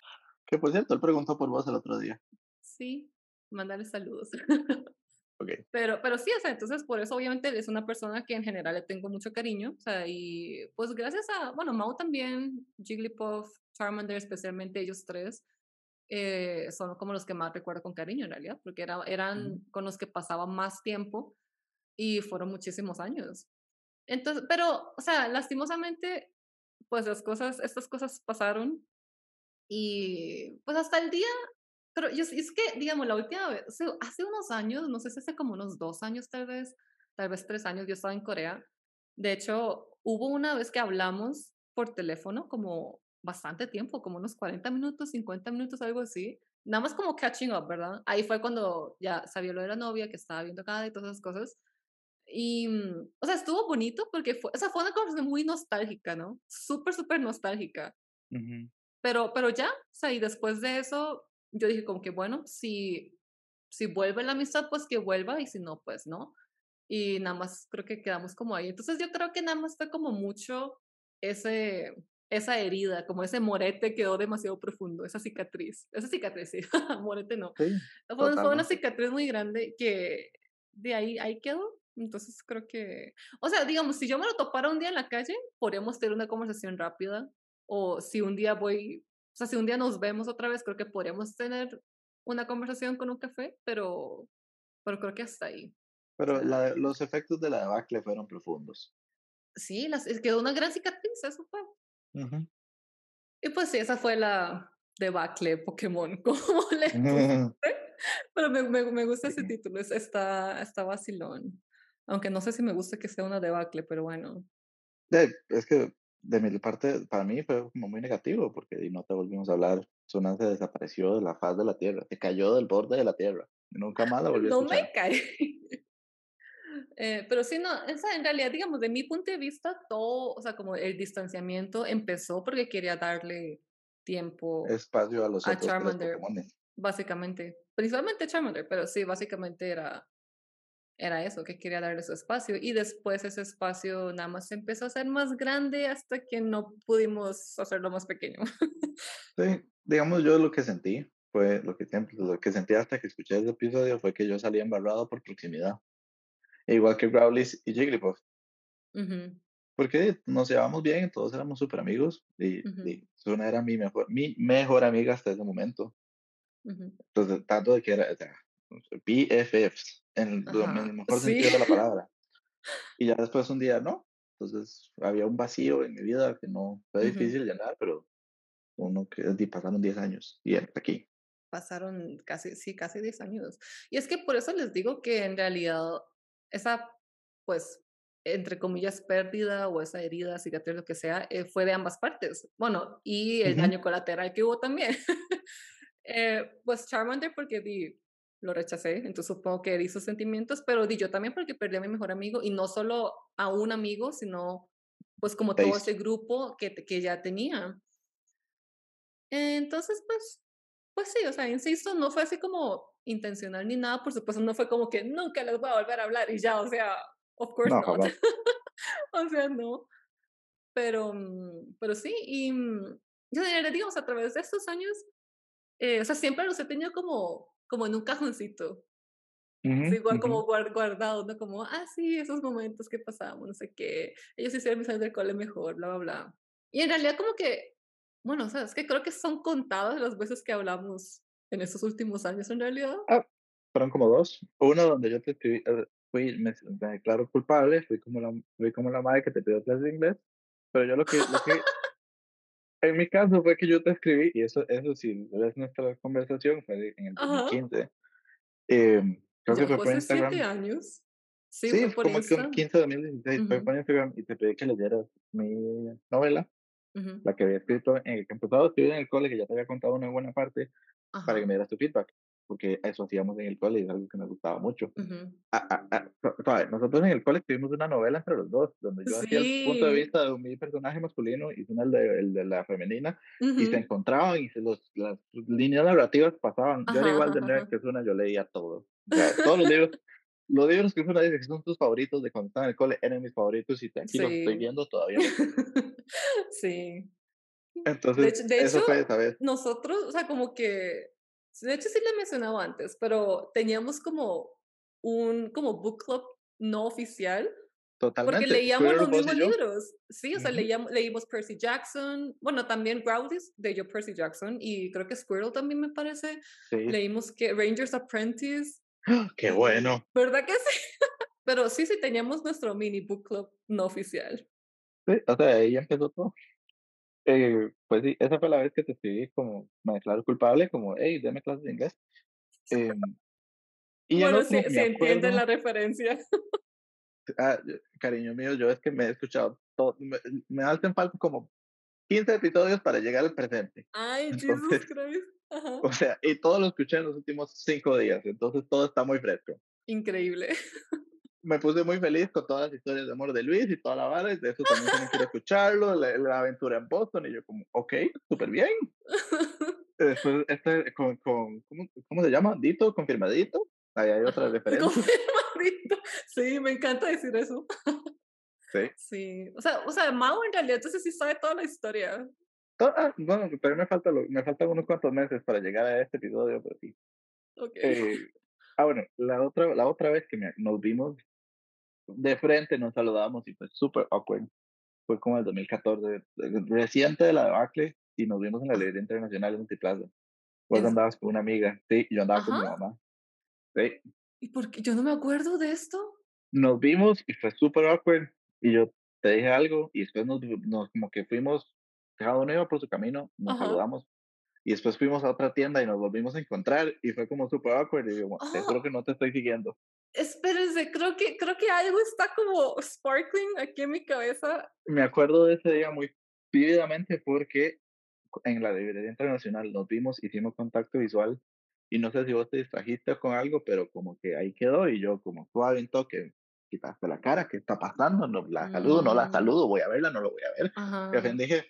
Que por cierto, él preguntó por vos el otro día.
Sí, mandarle saludos.
Ok.
Pero, pero sí, o sea, entonces por eso obviamente es una persona que en general le tengo mucho cariño, o sea, y pues gracias a, bueno, Mau también, Jigglypuff, Charmander, especialmente ellos tres, eh, son como los que más recuerdo con cariño en realidad, porque era, eran
Ujú.
con los que pasaba más tiempo y fueron muchísimos años. Entonces, pero, o sea, lastimosamente, pues las cosas, estas cosas pasaron y pues hasta el día, pero yo, es que, digamos, la última vez, hace, hace unos años, no sé si hace como unos dos años tal vez, tal vez tres años, yo estaba en Corea. De hecho, hubo una vez que hablamos por teléfono como bastante tiempo, como unos 40 minutos, 50 minutos, algo así. Nada más como catching up, ¿verdad? Ahí fue cuando ya sabía lo de la novia, que estaba viendo cada y todas esas cosas. Y, mm, o sea, estuvo bonito porque fue, o sea, fue una conversación muy nostálgica, ¿no? Súper, súper nostálgica.
Ujú.
Pero, pero ya, o sea, y después de eso, yo dije como que, bueno, si, si vuelve la amistad, pues que vuelva, y si no, pues no. Y nada más creo que quedamos como ahí. Entonces yo creo que nada más fue como mucho ese, esa herida, como ese morete quedó demasiado profundo, esa cicatriz. Esa cicatriz, sí, morete no.
Sí,
Fue, fue una cicatriz muy grande que de ahí, ahí quedó. Entonces creo que, o sea, digamos, si yo me lo topara un día en la calle, podríamos tener una conversación rápida. O si un día voy, o sea, si un día nos vemos otra vez, creo que podríamos tener una conversación con un café, pero, pero creo que hasta ahí. O
Pero
sea,
la- los efectos de la debacle fueron profundos.
sí, las, quedó una gran cicatriz, eso fue.
Ujú.
Y pues sí, esa fue la debacle Pokémon, como le puse. Pero me, me, me gusta ese
Sí.
título, es- está, está vacilón. Aunque no sé si me gusta que sea una debacle, pero bueno.
Eh, Es que de mi parte, para mí fue como muy negativo, porque no te volvimos a hablar. Suna se desapareció de la faz de la tierra, se cayó del borde de la tierra. y nunca más la volví a
No
escuchar.
me cae. Eh, pero sí, no, esa, en realidad, digamos, de mi punto de vista, todo, o sea, como el distanciamiento empezó porque quería darle tiempo
Espacio a los
a
otros
Charmander, básicamente. Principalmente Charmander, pero sí, básicamente era, era eso, que quería darle su espacio. Y después ese espacio nada más empezó a ser más grande hasta que no pudimos hacerlo más pequeño.
Sí, digamos, yo lo que sentí fue, lo que siempre, lo que sentí hasta que escuché ese episodio fue que yo salía embarrado por proximidad. Igual que Growlithe y Jigglypuff.
Ujú,
Porque nos llevábamos bien, todos éramos súper amigos y,
ujú,
y Suna era mi mejor, mi mejor amiga hasta ese momento.
ujú.
Entonces, tanto de que era, o sea, BFFs, en, el mejor
sí.
sentido de la palabra. Y ya después un día no. Entonces había un vacío en mi vida que no fue difícil llenar, pero uno que pasaron 10 años y hasta aquí.
Pasaron casi, sí, casi 10 años. Y es que por eso les digo que en realidad esa, pues, entre comillas, pérdida o esa herida, cicatriz, lo que sea, eh, fue de ambas partes. Bueno, y el
Ujú.
daño colateral que hubo también. Eh, pues Charmander porque di, lo rechacé, entonces supongo que herí sus sentimientos, pero di yo también porque perdí a mi mejor amigo y no solo a un amigo, sino pues como todo ese grupo que, que ya tenía. Entonces, pues, pues sí, o sea, insisto, no fue así como intencional ni nada, por supuesto, no fue como que nunca les voy a volver a hablar y ya, o sea, of course
No,
not. o sea, no. Pero, mm, pero sí, y mm, yo diría, digamos, a través de estos años, eh, o sea, siempre los he tenido como, como en un cajoncito,
Ujú,
así, igual
ujú.
como guard, guardados, ¿no? Como, ah, sí, esos momentos que pasamos, no sé qué, ellos hicieron mis años del cole mejor, bla, bla, bla. Y en realidad como que, bueno, o sea, es que creo que son contadas las veces que hablamos en estos últimos años, en realidad.
Ah, fueron como dos. Uno donde yo te escribí, eh, fui, me, me declaro culpable, fui como la, fui como la madre que te pidió clases de inglés, pero yo lo que, lo que, en mi caso fue que yo te escribí, y eso, eso sí, ves nuestra conversación, fue en el
Ajá.
2015. em, creo
Ya
que fue
fue
por
hace siete
Instagram.
años. Sí,
Sí,
fue por
como que un
Insta.
15 de 2016, fue
Ujú,
por Instagram y te pedí que leyeras mi novela,
ujú,
la que había escrito, en el que empezaba a escribir en el cole, que ya te había contado una buena parte, para que
Ajá.
me dieras tu feedback, porque eso hacíamos en el cole y es algo que me gustaba mucho. Ah, ah, ah, su- suave, nosotros en el cole escribimos una novela entre los dos, donde yo hacía el punto de
Sí.
vista de mi personaje masculino y tú el de, el de la femenina, y se encontraban y se los, las líneas narrativas pasaban. Yo era
Ajá,
igual
ajá,
de nerd
ajá.
que una, yo leía todo. O sea, todos los libros, los libros que una dice que son tus favoritos de cuando estaba en el cole eran mis favoritos y aquí los estoy
Sí.
viendo todavía.
Sí. De
Entonces,
hecho, de
eso
hecho,
fue esa vez.
nosotros, o sea, como que, de hecho sí lo he mencionado antes, pero teníamos como un, como book club no oficial, porque
Totalmente.
leíamos los mismos libros. Sí, o sea,
Ujú.
leíamos, leímos Percy Jackson, bueno, también Growlithe, de yo Percy Jackson, y creo que Squirrel también me parece.
Sí.
Leímos que Ranger's Apprentice,
¡Ah! ¡Qué bueno!
¿verdad que sí? Pero sí, sí, teníamos nuestro mini book club no oficial.
Sí, o sea, ahí empezó todo. Eh, pues sí, esa fue la vez que te escribí como, me declaro culpable, como, hey, deme clases de inglés. Em, y
Bueno,
no
sí
me
entienden la referencia.
ah, cariño mío, yo es que me he escuchado todo, me, me hacen falta como 15 episodios para llegar al presente.
Ay, Jesus Christ. Ajá.
o sea, y todo lo escuché en los últimos 5 días, entonces todo está muy fresco.
Increíble.
Me puse muy feliz con todas las historias de amor de Luis y toda la vara, y de eso también ir a escucharlo, la, la aventura en Boston, y yo como, ok, súper bien. Después, este, con, con ¿cómo, ¿cómo se llama? Dito, confirmadito. Ahí hay otra referencia.
Confirmadito. Sí, me encanta decir eso.
Sí.
Sí. O sea, o sea, Mao en realidad entonces sí sabe toda la historia.
To- ah, bueno, pero me, falta lo- me faltan unos cuantos meses para llegar a este episodio, pero sí.
Ok.
Eh, ah, bueno, la otra, la otra vez que me- nos vimos de frente, nos saludamos y fue súper awkward. Fue como el 2014, eh, reciente de la debacle, y nos vimos en la
Ah.
librería internacional de Multiplaza. Vos
¿En-
andabas con una amiga, sí, y yo andaba con mi
Ajá.
mamá. Sí.
¿Y por qué? Yo no me acuerdo de esto.
Nos vimos y fue súper awkward, y yo te dije algo, y después nos, nos como que fuimos, cada uno iba por su camino, nos
Ajá.
saludamos, y después fuimos a otra tienda y nos volvimos a encontrar, y fue como súper awkward, y te
Oh,
juro que no te estoy siguiendo.
Espérense, creo que, creo que algo está como sparkling aquí en mi cabeza.
Me acuerdo de ese día muy vívidamente porque en la librería internacional nos vimos, hicimos contacto visual y no sé si vos te distrajiste con algo, pero como que ahí quedó y yo como suave en toque, quitaste la cara, ¿qué está pasando? No la saludo, no la
Mm,
saludo, voy a verla, no lo voy a ver. Y al fin dije,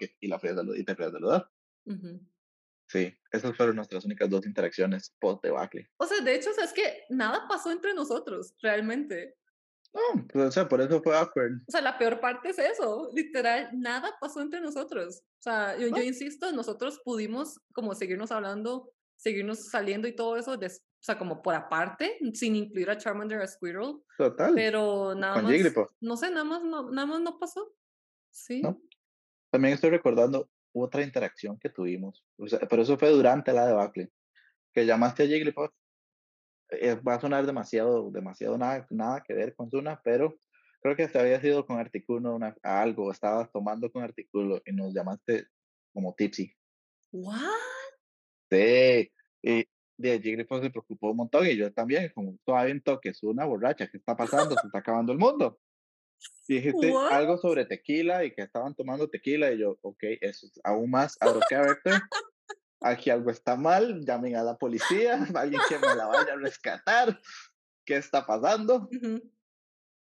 it, y la fui a saludar, y te fui a saludar.
ujú.
Sí, esas fueron nuestras únicas dos interacciones post debacle.
O sea, de hecho, o sea, es que nada pasó entre nosotros, realmente.
No, pues, o sea, por eso fue awkward.
O sea, la peor parte es eso, literal, nada pasó entre nosotros. O sea, yo, yo
No,
insisto, nosotros pudimos como seguirnos hablando, seguirnos saliendo y todo eso, des- o sea, como por aparte, sin incluir a Charmander a Squirrel,
total,
pero nada
con
más,
Jigglypuff,
no sé, nada más no, nada más no pasó. Sí.
¿no? También estoy recordando otra interacción que tuvimos, o sea, pero eso fue durante la debacle, que llamaste a Jigglypuff, eh, va a sonar demasiado, demasiado nada, nada que ver con Zuna, pero creo que te había sido con Articuno una, a algo, estabas tomando con Articuno y nos llamaste como tipsy.
¿What?
Sí, y de Jigglypuff se preocupó un montón y yo también, como todavía un toque, es una borracha, ¿qué está pasando? Se está acabando el mundo. Dijiste
¿What?
algo sobre tequila y que estaban tomando tequila y yo, ok, eso es aún más character. Aquí algo está mal, llamen a la policía, alguien que me la vaya a rescatar. ¿Qué está pasando?
Ujú.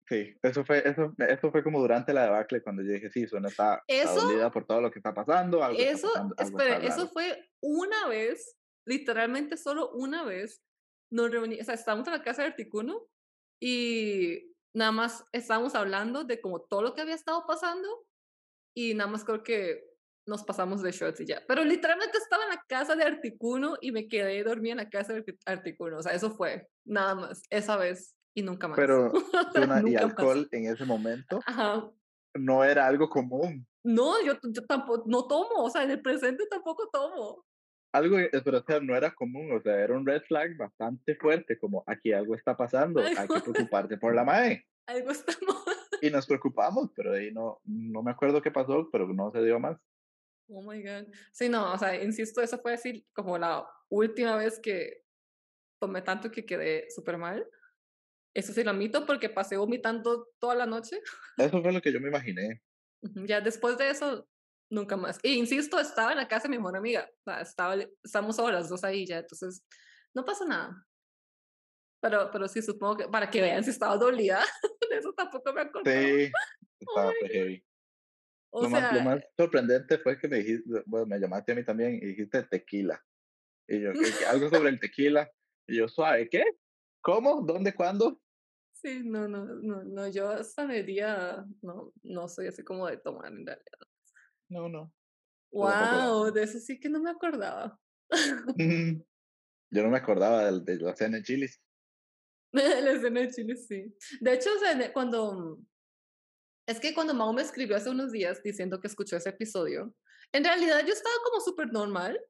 Sí, eso fue, eso, eso fue como durante la debacle cuando yo dije, sí, Suena está, está dolida por todo lo que está pasando, algo está
eso,
pasando, algo está
espere, eso fue una vez, literalmente solo una vez, nos reunimos, o sea, estábamos en la casa de Articuno y nada más estábamos hablando de como todo lo que había estado pasando y nada más creo que nos pasamos de shots y ya. Pero literalmente estaba en la casa de Articuno y me quedé dormida en la casa de Arti- Articuno. O sea, eso fue nada más, esa vez y nunca más.
Pero y
más.
alcohol en ese momento
Ajá.
no era algo común.
No, yo, yo tampoco, no tomo, o sea, en el presente tampoco tomo.
Algo, eh, pero o sea, no era común, o sea, era un red flag bastante fuerte, como aquí algo está pasando, hay que
Algo,
preocuparte por la madre.
algo está mal.
Y nos preocupamos, pero ahí no, no me acuerdo qué pasó, pero no se dio más.
Oh my God. Sí, no, o sea, insisto, eso fue así como la última vez que tomé tanto que quedé súper mal. Eso sí lo admito porque pasé vomitando toda la noche.
Eso fue lo que yo me imaginé.
Ya después de eso, nunca más. E insisto, estaba en la casa de mi mejor amiga. Sea, estaba, estamos ahora las dos ahí ya, entonces no pasa nada. Pero, pero sí, supongo que para que vean si estaba dolida, de eso tampoco me acordaba.
Sí,
Oh
estaba
God.
heavy.
O
Lo más, lo
sea,
más sorprendente fue que me dijiste, bueno, me llamaste a mí también y dijiste tequila. Y yo, "¿Qué- qué? algo sobre el tequila. Y yo, suave, ¿qué? ¿Cómo? ¿Dónde? ¿Cuándo?
sí, no, no, no, no, yo hasta el día, no, no soy así como de tomar en realidad.
No, no.
Wow, de eso sí que no me acordaba.
Yo no me acordaba del- de, la cena en Chilis.
La escena de Chile, sí. De hecho, o sea, cuando, es que cuando Mau me escribió hace unos días diciendo que escuchó ese episodio, en realidad yo estaba como súper normal,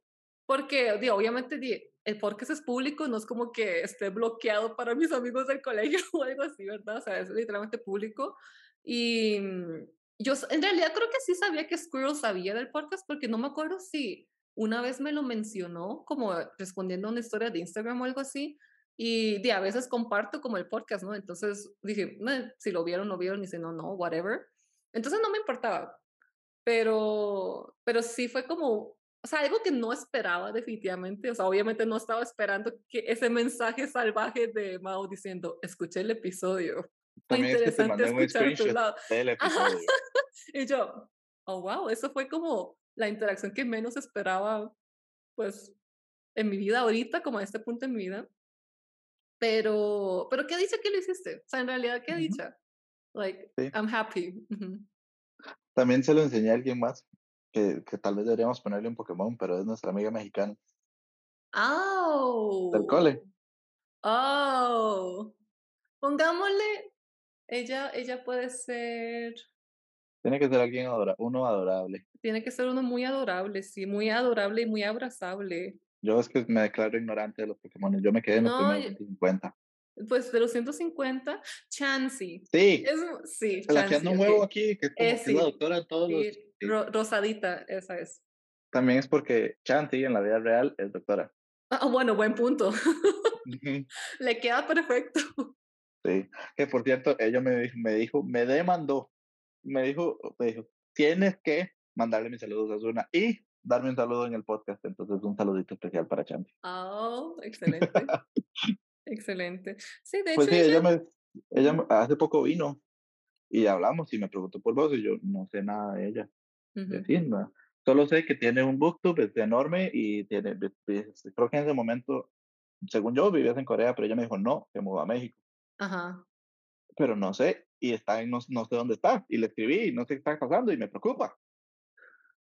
porque digo, obviamente el podcast es público, no es como que esté bloqueado para mis amigos del colegio o algo así, ¿verdad? O sea, es literalmente público. Y mm, yo en realidad creo que sí sabía que Squirrel sabía del podcast, porque no me acuerdo si una vez me lo mencionó como respondiendo a una historia de Instagram o algo así. Y de a veces comparto como el podcast, ¿no? Entonces dije, "Meh, si lo vieron, lo vieron, y si no, no, whatever. Entonces no me importaba. Pero, pero sí fue como, o sea, algo que no esperaba definitivamente. O sea, obviamente no estaba esperando que ese mensaje salvaje de Mao diciendo, escuché el episodio.
También es que te
interesante
mandé un screenshot del episodio.
Y yo, oh, wow, eso fue como la interacción que menos esperaba, pues, en mi vida ahorita, como a este punto en mi vida. Pero, pero ¿qué dice que lo hiciste? O sea, en realidad, ¿qué
Ujú,
dicha? Like,
Sí.
I'm happy.
También se lo enseñé a alguien más, que, que tal vez deberíamos ponerle un Pokémon, pero es nuestra amiga mexicana del cole.
Oh, oh. Pongámosle, ella, ella puede ser,
Tiene que ser alguien adora uno adorable.
tiene que ser uno muy adorable, sí, muy adorable y muy abrazable.
Yo es que me declaro ignorante de los Pokémon. Yo me quedé en los
No,
primeros
yo-
150.
pues de los 150, Chansey.
Sí,
Es, sí,
la que
Chansey,
anda un huevo aquí, que es como
Eh,
que es
sí,
la doctora todos los...
sí, ro- rosadita, esa es.
También es porque Chanti en la vida real es doctora.
Ah, bueno, buen punto. Le queda perfecto.
Sí, que por cierto, ella me dijo, me dijo, me demandó, me dijo, me dijo, tienes que mandarle mis saludos a Zuna y darme un saludo en el podcast. Entonces, un saludito especial para Champi.
Oh, excelente. excelente. Sí, de
Pues
hecho,
sí, ella,
ella-
me, ella hace poco vino y hablamos y me preguntó por vos y yo no sé nada de ella. Decir, ¿no? Solo sé que tiene un booktube es enorme y tiene, creo que en ese momento, según yo, vivías en Corea, pero ella me dijo no, se mudó a México,
Ajá.
pero no sé, y está en no, no sé dónde está, y le escribí, y no sé qué está pasando, y me preocupa.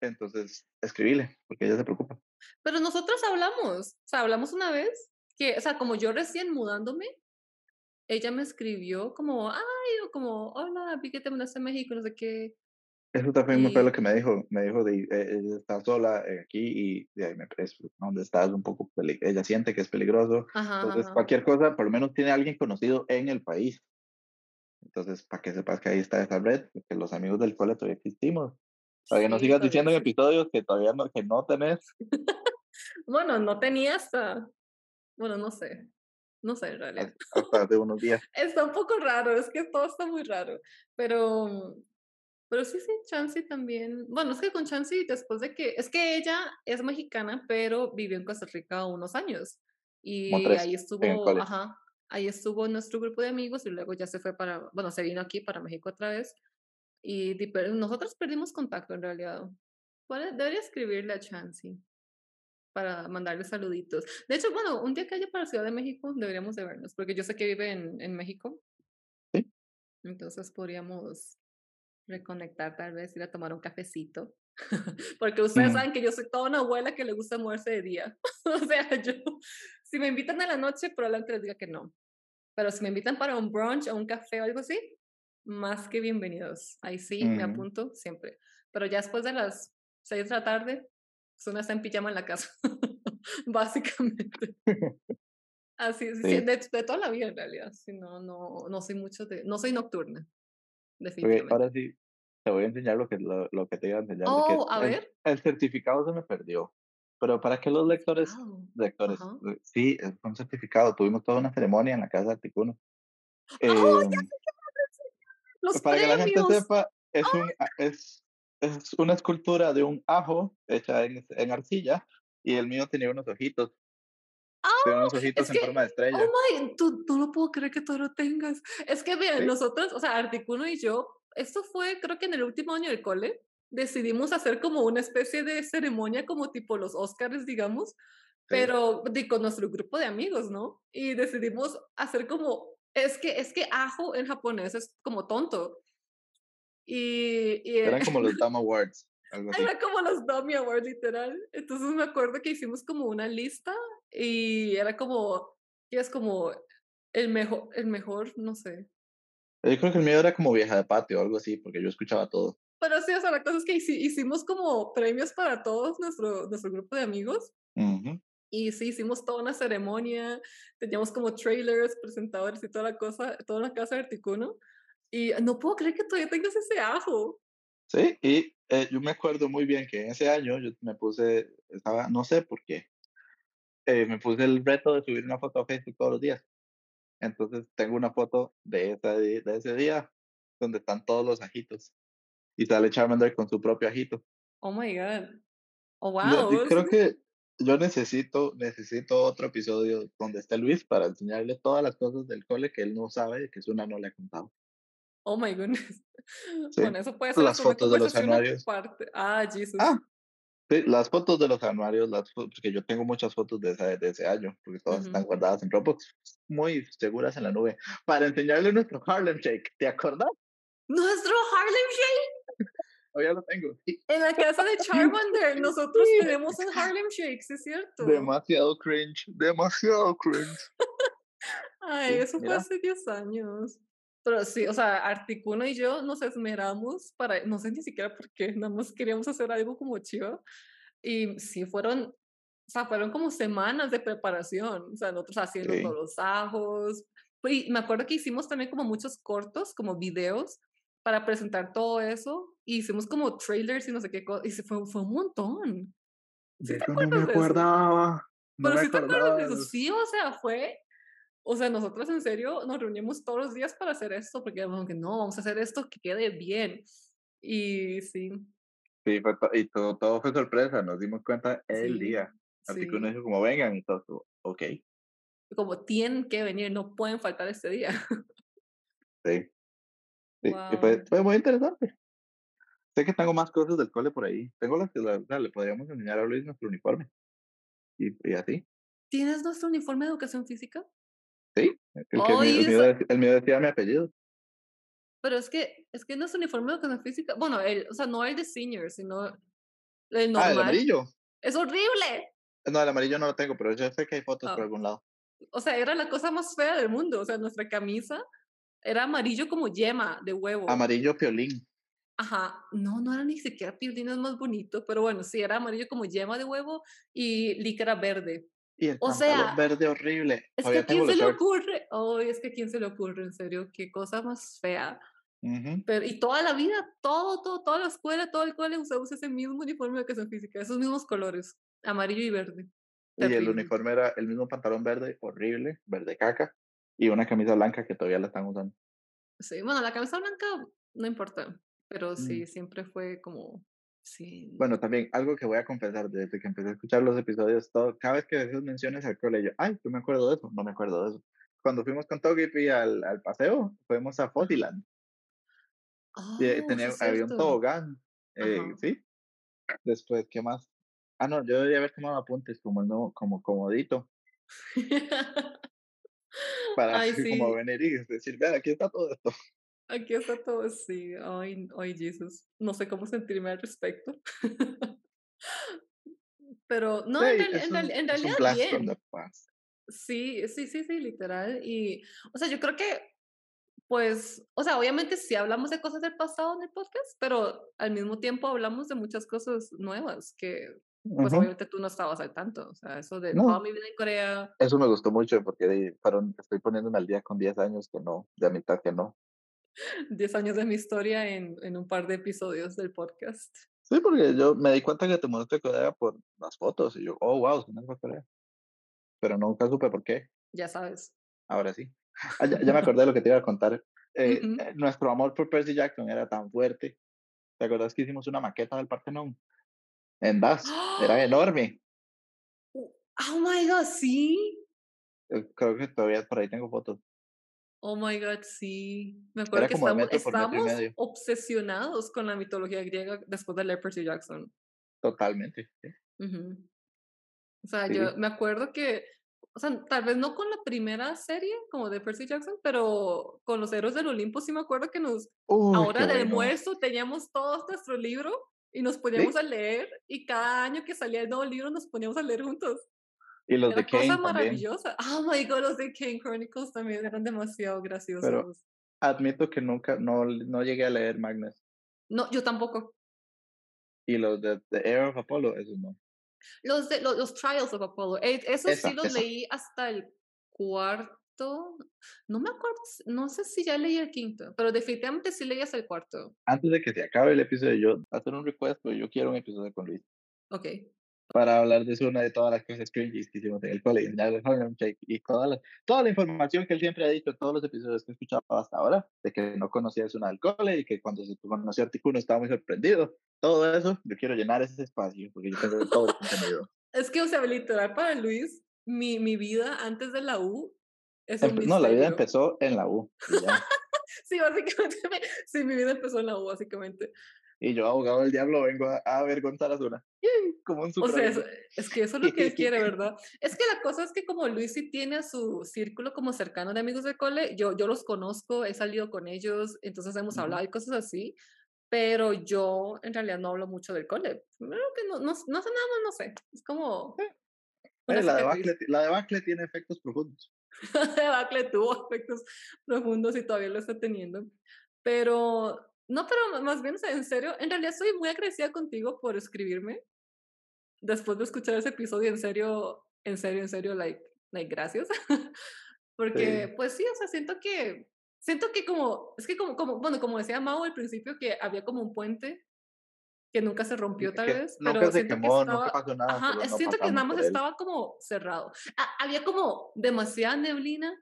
Entonces, escribíle, porque ella se preocupa.
Pero nosotros hablamos, o sea, hablamos una vez que, o sea, como yo recién mudándome, ella me escribió como, ay, o como, hola, vi que te mudaste a México, no sé qué.
Eso también fue
Y-
lo que me dijo, me dijo de, eh, ella está sola eh, aquí y de ahí me parece, donde estás un poco, peli- ella siente que es peligroso,
Ajá,
Entonces,
ajá.
cualquier cosa, por lo menos tiene alguien conocido en el país. Entonces, para que sepas que ahí está esa red, que los amigos del cole todavía existimos. Para que no
Sí,
sigas
todavía
diciendo en episodios que todavía no, que no tenés.
Bueno, no tenía hasta, bueno, no sé, no sé en realidad.
hasta- Hasta hace unos días.
Está un poco raro, es que todo está muy raro, pero, pero sí, sí, Chansey también, bueno, es que con Chansey después de que, es que ella es mexicana, pero vivió en Costa Rica unos años y ahí estuvo, ajá, ahí estuvo nuestro grupo de amigos y luego ya se fue para, bueno, se vino aquí para México otra vez y nosotros perdimos contacto en realidad. Debería escribirle a Chansey para mandarle saluditos. De hecho, bueno, un día que haya para Ciudad de México deberíamos de vernos, porque yo sé que vive en, en México.
Sí.
Entonces podríamos reconectar tal vez, ir a tomar un cafecito. porque ustedes
Mm.
saben que yo soy toda una abuela que le gusta moverse de día. o sea, yo, si me invitan a la noche, probablemente les diga que no. Pero si me invitan para un brunch o un café o algo así, más que bienvenidos. Ahí sí, me
Mm.
apunto siempre. Pero ya después de las 6 de la tarde, Zuna está en pijama en la casa, básicamente. Así, sí, de, de toda la vida en realidad. Sí, no, no, no soy mucho de, no soy nocturna, Definitivamente.
ahora sí, te voy a enseñar lo que, lo, lo que te iba a enseñar.
Oh, a
el,
ver.
el certificado se me perdió. Pero para que los lectores,
Wow.
lectores,
Ajá.
eh, sí, es un certificado. Tuvimos toda una ceremonia en la casa de Articuno.
¡Oh, ya
Em,
sé qué Los
para que la gente
premios.
sepa, es, un, a- es, es una escultura de un ajo hecha en, en arcilla y el mío tenía unos ojitos. Tenía unos ojitos
es
en
que-
forma de estrella.
Oh my, tú, no lo puedo creer que tú lo tengas. Es que, miren,
Sí.
nosotros, o sea, Articuno y yo, esto fue, creo que en el último año del cole, decidimos hacer como una especie de ceremonia, como tipo los Oscars, digamos,
Sí.
pero di, con nuestro grupo de amigos, ¿no? Y decidimos hacer como, es que, es que ajo en japonés es como tonto. Y, y
Eran como los Dama Awards, algo así.
era como los Dummy Awards, literal. Entonces me acuerdo que hicimos como una lista y era como, que es como el mejor, el mejor, no sé.
Yo creo que el mío era como vieja de patio o algo así, porque yo escuchaba todo.
Pero sí, o sea, la cosa es que hici- hicimos como premios para todos nuestro, nuestro grupo de amigos.
Ujú.
Y sí, hicimos toda una ceremonia, teníamos como trailers, presentadores y toda la cosa, toda la casa de Articuno. Y no puedo creer que todavía tengas ese ajo.
Sí, y eh, yo me acuerdo muy bien que en ese año yo me puse, estaba, no sé por qué, eh, me puse el reto de subir una foto a Facebook todos los días. Entonces tengo una foto de, esa, de ese día donde están todos los ajitos. Y sale Charmander con su propio ajito.
Oh my God. Oh, wow.
yo creo que yo necesito, necesito otro episodio donde esté Luis para enseñarle todas las cosas del cole que él no sabe y que Suna no le ha contado.
Oh my goodness.
Sí,
Bueno, eso puede ser
las fotos de los anuarios.
aparte. Ah, Jesus.
Ah, sí, las fotos de los armarios, las porque yo tengo muchas fotos de, esa- de ese año, porque todas están guardadas en Dropbox, muy seguras en la nube, para enseñarle nuestro Harlem Shake. ¿Te acordás?
Nuestro Harlem Shake
ya lo tengo. Sí,
en la casa de Charmander. Nosotros
Sí.
tenemos un Harlem Shake, ¿sí es cierto?
Demasiado cringe, demasiado cringe.
Ay, eso fue hace 10 años. Pero sí, o sea, Articuno y yo nos esmeramos para, no sé ni siquiera por qué, nada más queríamos hacer algo como chido. Y sí, fueron, o sea, fueron como semanas de preparación. O sea, nosotros haciendo
Sí.
todos los ajos. Y me acuerdo que hicimos también como muchos cortos, como videos, para presentar todo eso. Y hicimos como trailers y no sé qué cosa. Y se fue, fue un montón. ¿Sí
De
te
eso no me
acuerdas de eso?
acordaba. No
Pero
me
sí te acuerdas
acordaba.
de eso. Sí, o sea, fue. O sea, nosotros en serio nos reunimos todos los días para hacer esto, porque como que no, vamos a hacer esto que quede bien. Y sí.
Sí, fue to- y todo, todo fue sorpresa, nos dimos cuenta el
Sí,
día. Así que uno
sí.
dijo como vengan y todo, ok,
Como tienen que venir, no pueden faltar este día.
sí, sí. Y fue,
Wow.
fue muy interesante. Sé que tengo más cosas del cole por ahí. Tengo las que la- sea, le podríamos enseñar a Luis nuestro uniforme. Y, y así.
¿Tienes nuestro uniforme de educación física?
Sí, el, que, el, mío,
Ay,
el, mío,
eso-
de- el mío decía mi apellido.
pero es que, es que nuestro uniforme de educación física, bueno, el, o sea, no el de senior, sino el normal.
Ah, el amarillo.
Es horrible.
No, el amarillo no lo tengo, pero yo sé que hay fotos por
Ah.
algún lado.
O sea, era la cosa más fea del mundo. O sea, nuestra camisa era amarillo como yema de huevo.
Amarillo piolín.
Ajá, no, no era ni siquiera piolín, es más bonito, pero bueno, sí, era amarillo como yema de huevo y licra verde.
Y el
O sea,
verde horrible.
Es que a quién se le ocurre, oh, es que a quién se le ocurre, en serio, qué cosa más fea. Pero, y toda la vida, todo, todo, toda la escuela, todo el cole usamos ese mismo uniforme de educación física, esos mismos colores, amarillo y verde.
Y el uniforme era el mismo pantalón verde, horrible, verde caca, y una camisa blanca que todavía la están usando.
Sí, bueno, la camisa blanca no importa, pero
Mm.
sí, siempre fue como, sí.
Bueno, también algo que voy a confesar desde que empecé a escuchar los episodios, todo, cada vez que haces menciones al cole, yo, ay, yo me acuerdo de eso, no me acuerdo de eso. Cuando fuimos con Togepi al, al paseo, fuimos a Fosiland. y, eh,
Oh,
tenía,
sí
había un tobogán, eh. ¿sí? Después, ¿qué más? Ah, no, yo debería haber tomado apuntes como el nuevo, como comodito, para
Ay,
así como
sí,
venir y decir, vean, aquí está todo esto.
Aquí está todo, sí, ay, ay, Jesus, no sé cómo sentirme al respecto. Pero no, en, real- en, realidad bien. Sí, sí, sí, sí, literal. Y, o sea, yo creo que, pues, o sea, obviamente sí hablamos de cosas del pasado en el podcast, pero al mismo tiempo hablamos de muchas cosas nuevas que, pues, obviamente tú no estabas al tanto. O sea, eso de
No,
toda mi vida en Corea,
eso me gustó mucho porque de- fueron, estoy poniéndome al día con 10 años que no, de mitad que no.
10 años de mi historia en, en un par de episodios del podcast.
Sí, porque yo me di cuenta que te mudaste a Corea por las fotos y yo, oh, wow, se me fue a Corea. Pero nunca supe por qué.
Ya sabes.
Ahora sí. Ah, ya, ya me acordé de lo que te iba a contar. Eh, eh, nuestro amor por Percy Jackson era tan fuerte. ¿Te acuerdas que hicimos una maqueta del Partenón? En DAS. Era enorme.
Oh my God, sí.
Eh, Creo que todavía por ahí tengo fotos.
Oh my God, sí. Me acuerdo
Era
que estamos,
metro metro
obsesionados con la mitología griega después de leer Percy Jackson.
Totalmente. sí.
Ujú. O sea,
Sí.
yo me acuerdo que, o sea, tal vez no con la primera serie como de Percy Jackson, pero con los héroes del Olimpo sí me acuerdo que nos,
Uy,
a
qué
hora de
bueno.
almuerzo teníamos todos nuestro libro y nos
Sí.
poníamos a leer y cada año que salía el nuevo libro nos poníamos a leer juntos.
Y los de
Era
Kane también.
maravillosa. Oh my God, los de Kane Chronicles también eran demasiado
Pero
graciosos.
admito que nunca, no, no llegué a leer Magnus.
No, yo tampoco.
Y los de The Air of Apollo, esos no.
Los, de, los, los Trials of Apollo, eh, esos sí
Esa,
los
esa.
leí hasta el cuarto. No me acuerdo, no sé si ya leí el quinto, pero definitivamente sí leí hasta el cuarto.
Antes de que se acabe el episodio, yo hacer un request, pero yo quiero un episodio con Luis.
Ok.
Para hablar de una de todas las cosas cringy que hicimos en el cole, en el Harlem Shake, y toda la, toda la información que él siempre ha dicho en todos los episodios que he escuchado hasta ahora, de que no conocía una del cole y que cuando se conoció Articuno estaba muy sorprendido. Todo eso, yo quiero llenar ese espacio porque yo tengo todo el contenido.
Es que, o sea, literal para Luis, mi, mi vida antes de la U es un
no, la vida empezó en la U.
Sí, básicamente, me- sí, mi vida empezó en la U, básicamente.
Y yo, abogado del diablo, vengo a, a avergonzar a Zuna. Como un
O sea, es, es que eso es lo que él quiere, ¿verdad? Es que la cosa es que como Luis sí tiene a su círculo como cercano de amigos de cole, yo, yo los conozco, he salido con ellos, entonces hemos hablado y cosas así, pero yo en realidad no hablo mucho del cole. Primero que no, no, no sé nada más, no sé. Es como...
Eh, la, debacle, la debacle tiene efectos profundos.
debacle tuvo aspectos profundos y todavía lo está teniendo. Pero, no, pero más bien, o sea, en serio, en realidad estoy muy agradecida contigo por escribirme. Después de escuchar ese episodio, en serio, en serio, en serio, like, like gracias. Porque,
Sí.
pues sí, o sea, siento que, siento que como, es que como, como, bueno, como decía Mau al principio, que había como un puente que nunca se rompió tal
Que
vez,
nunca
pero
se
siento que
quemó,
estaba,
nunca pasó nada.
Ajá,
no
siento que nada más estaba como cerrado. Ah, había como demasiada neblina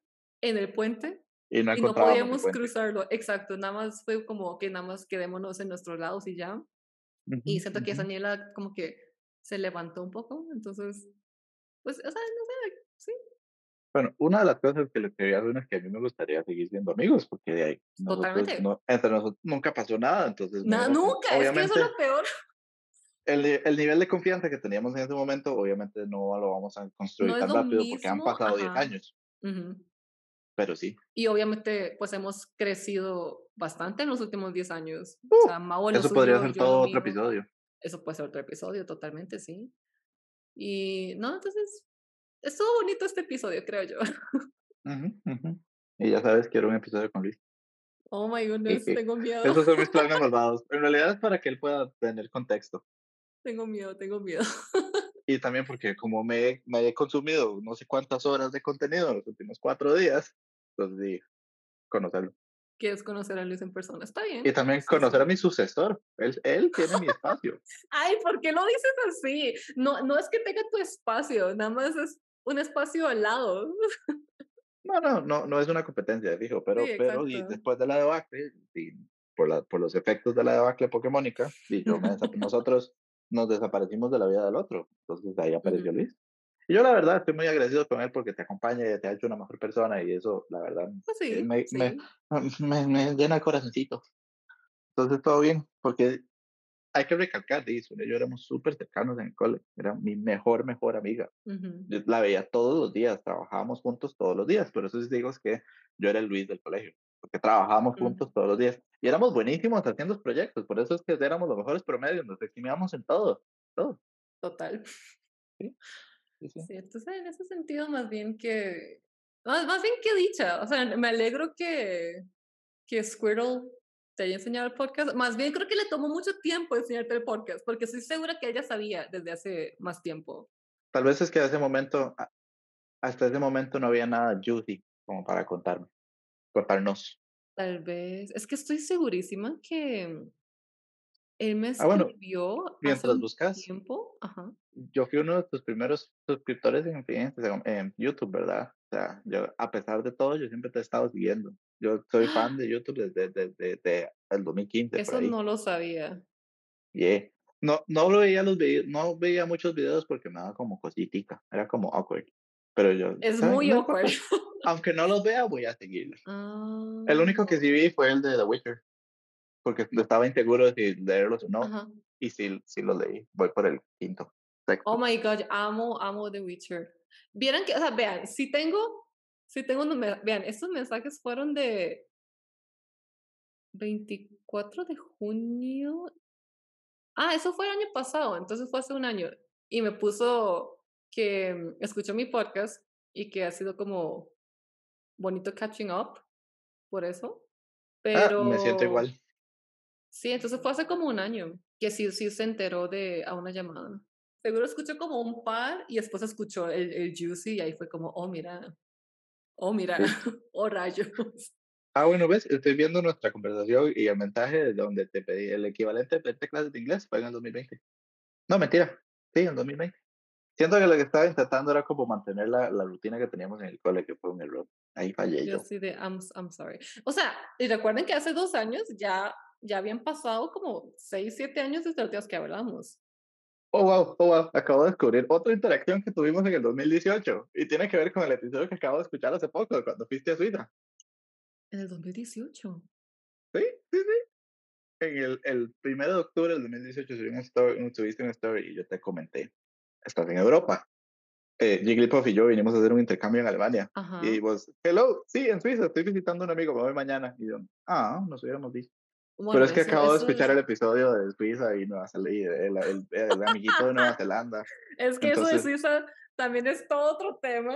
en el puente
Y no
y no podíamos cruzarlo. Exacto, nada más fue como que nada más quedémonos en nuestros lados y ya. Y
Ujú,
siento que esa
ujú.
niebla como que se levantó un poco, entonces, pues, o sea, no sé, sí,
Bueno, una de las cosas que les quería decir es que a mí me gustaría seguir siendo amigos, porque de ahí
totalmente.
no, entre nosotros nunca pasó nada, entonces
Nada,
como,
nunca, es que eso es lo peor.
el, el nivel de confianza que teníamos en ese momento, obviamente no lo vamos a
No
construir
es
tan rápido porque han
mismo,
pasado 10
ajá.
años,
ujú.
Pero sí.
Y obviamente, pues hemos crecido bastante en los últimos 10 años. O
Uh,
sea, Mau
eso podría ser todo otro episodio.
Eso puede ser otro episodio, totalmente, sí. Y no, entonces, estuvo bonito este episodio, creo yo.
Ujú, ujú. Y ya sabes, quiero un episodio con Luis.
Oh my goodness, tengo miedo.
Esos son mis planes malvados. En realidad es para que él pueda tener contexto.
Tengo miedo, tengo miedo.
Y también porque como me, me he consumido no sé cuántas horas de contenido en los últimos cuatro días, conocerlo.
Quieres conocer a Luis en persona, está bien.
Y también conocer a mi sucesor. Él, él tiene mi espacio.
Ay, ¿por qué lo dices así? No, no es que tenga tu espacio, nada más es un espacio al lado.
No, no, no, no es una competencia, fijo, pero,
Sí,
pero y después de la debacle, y por, la, por los efectos de la debacle pokémónica, y yo me nosotros nos desaparecimos de la vida del otro. Entonces ahí apareció. Luis. Y yo la verdad estoy muy agradecido con él porque te acompaña y te ha hecho una mejor persona y eso, la verdad,
Pues sí,
me, me,
sí.
me, me llena el corazoncito. Entonces todo bien, porque hay que recalcar, dice, yo éramos súper cercanos en el cole, era mi mejor, mejor amiga.
Ujú.
Yo la veía todos los días, trabajábamos juntos todos los días, por eso sí digo es que yo era el Luis del colegio, porque trabajábamos
Mm,
juntos todos los días y éramos buenísimos haciendo los proyectos, por eso es que éramos los mejores promedios, nos eximíamos en todo, todo.
Total.
Sí, sí, sí.
Sí, entonces en ese sentido más bien que, más, más bien que dicha, o sea, me alegro que, que Squirtle te haya enseñado el podcast, más bien creo que le tomó mucho tiempo enseñarte el podcast, porque estoy segura que ella sabía desde hace más tiempo.
Tal vez es que ese momento, hasta ese momento no había nada juicy como para contarme, contarnos.
Tal vez, es que estoy segurísima que él me
Ah, bueno,
escribió hace
mientras
un
buscas,
tiempo, ajá,
yo fui uno de tus primeros suscriptores en, en, YouTube, ¿verdad? O sea, yo, a pesar de todo, yo siempre te he estado siguiendo. Yo soy fan de YouTube desde, desde, desde el 2015, por
eso no lo sabía.
Yeah. No, no lo veía los videos, no veía muchos videos porque me daba como cositica, era como awkward. Pero yo,
Es
¿saben?
muy
No
awkward.
Aunque no los vea, voy a seguirlos.
Ah,
El único que sí vi fue el de The Witcher, porque estaba inseguro de si leerlos o no,
ajá.
y sí, sí los leí. Voy por el quinto, sexto.
Oh my god, amo, amo The Witcher. Vieran que, o sea, vean, si tengo, si tengo, vean, estos mensajes fueron de 24 de junio. Ah, eso fue el año pasado, entonces fue hace un año. Y me puso que mm, escuchó mi podcast y que ha sido como bonito catching up por eso.
Ah, me siento
Pero
igual.
Sí, entonces fue hace como un año que sí, sí se enteró de a una llamada. Seguro escuchó como un par y después escuchó el, el Juicy y ahí fue como, oh, mira, oh, mira, oh, rayos.
Ah, bueno, ves, estoy viendo nuestra conversación y el mensaje de donde te pedí el equivalente de pedirte clases de inglés fue en el 2020. No, mentira. Sí, en 2020. Siento que lo que estaba intentando era como mantener la, la rutina que teníamos en el cole, que fue un error. Ahí fallé
Yo
yo.
sí de, I'm, I'm sorry. O sea, y recuerden que hace dos años ya, ya habían pasado como seis, siete años desde los días que hablamos.
Oh, wow, oh, wow. Acabo de descubrir otra interacción que tuvimos en el 2018 y tiene que ver con el episodio que acabo de escuchar hace poco, cuando fuiste a Suiza.
En el 2018.
Sí, sí, sí. En el, el 1 de octubre del 2018 subí un story, subiste un story y yo te comenté, estás en Europa. Eh, Jigglypuff y yo vinimos a hacer un intercambio en Alemania.
Ajá.
Y vos, hello, sí, en Suiza, estoy visitando a un amigo, me voy mañana. Y yo, ah, nos hubiéramos visto.
Bueno,
Pero es que acabo de escuchar
es,
el episodio de Suiza y Nueva Zelanda, el, el, el amiguito de Nueva Zelanda.
es que eso de
entonces-
Suiza también es todo otro tema.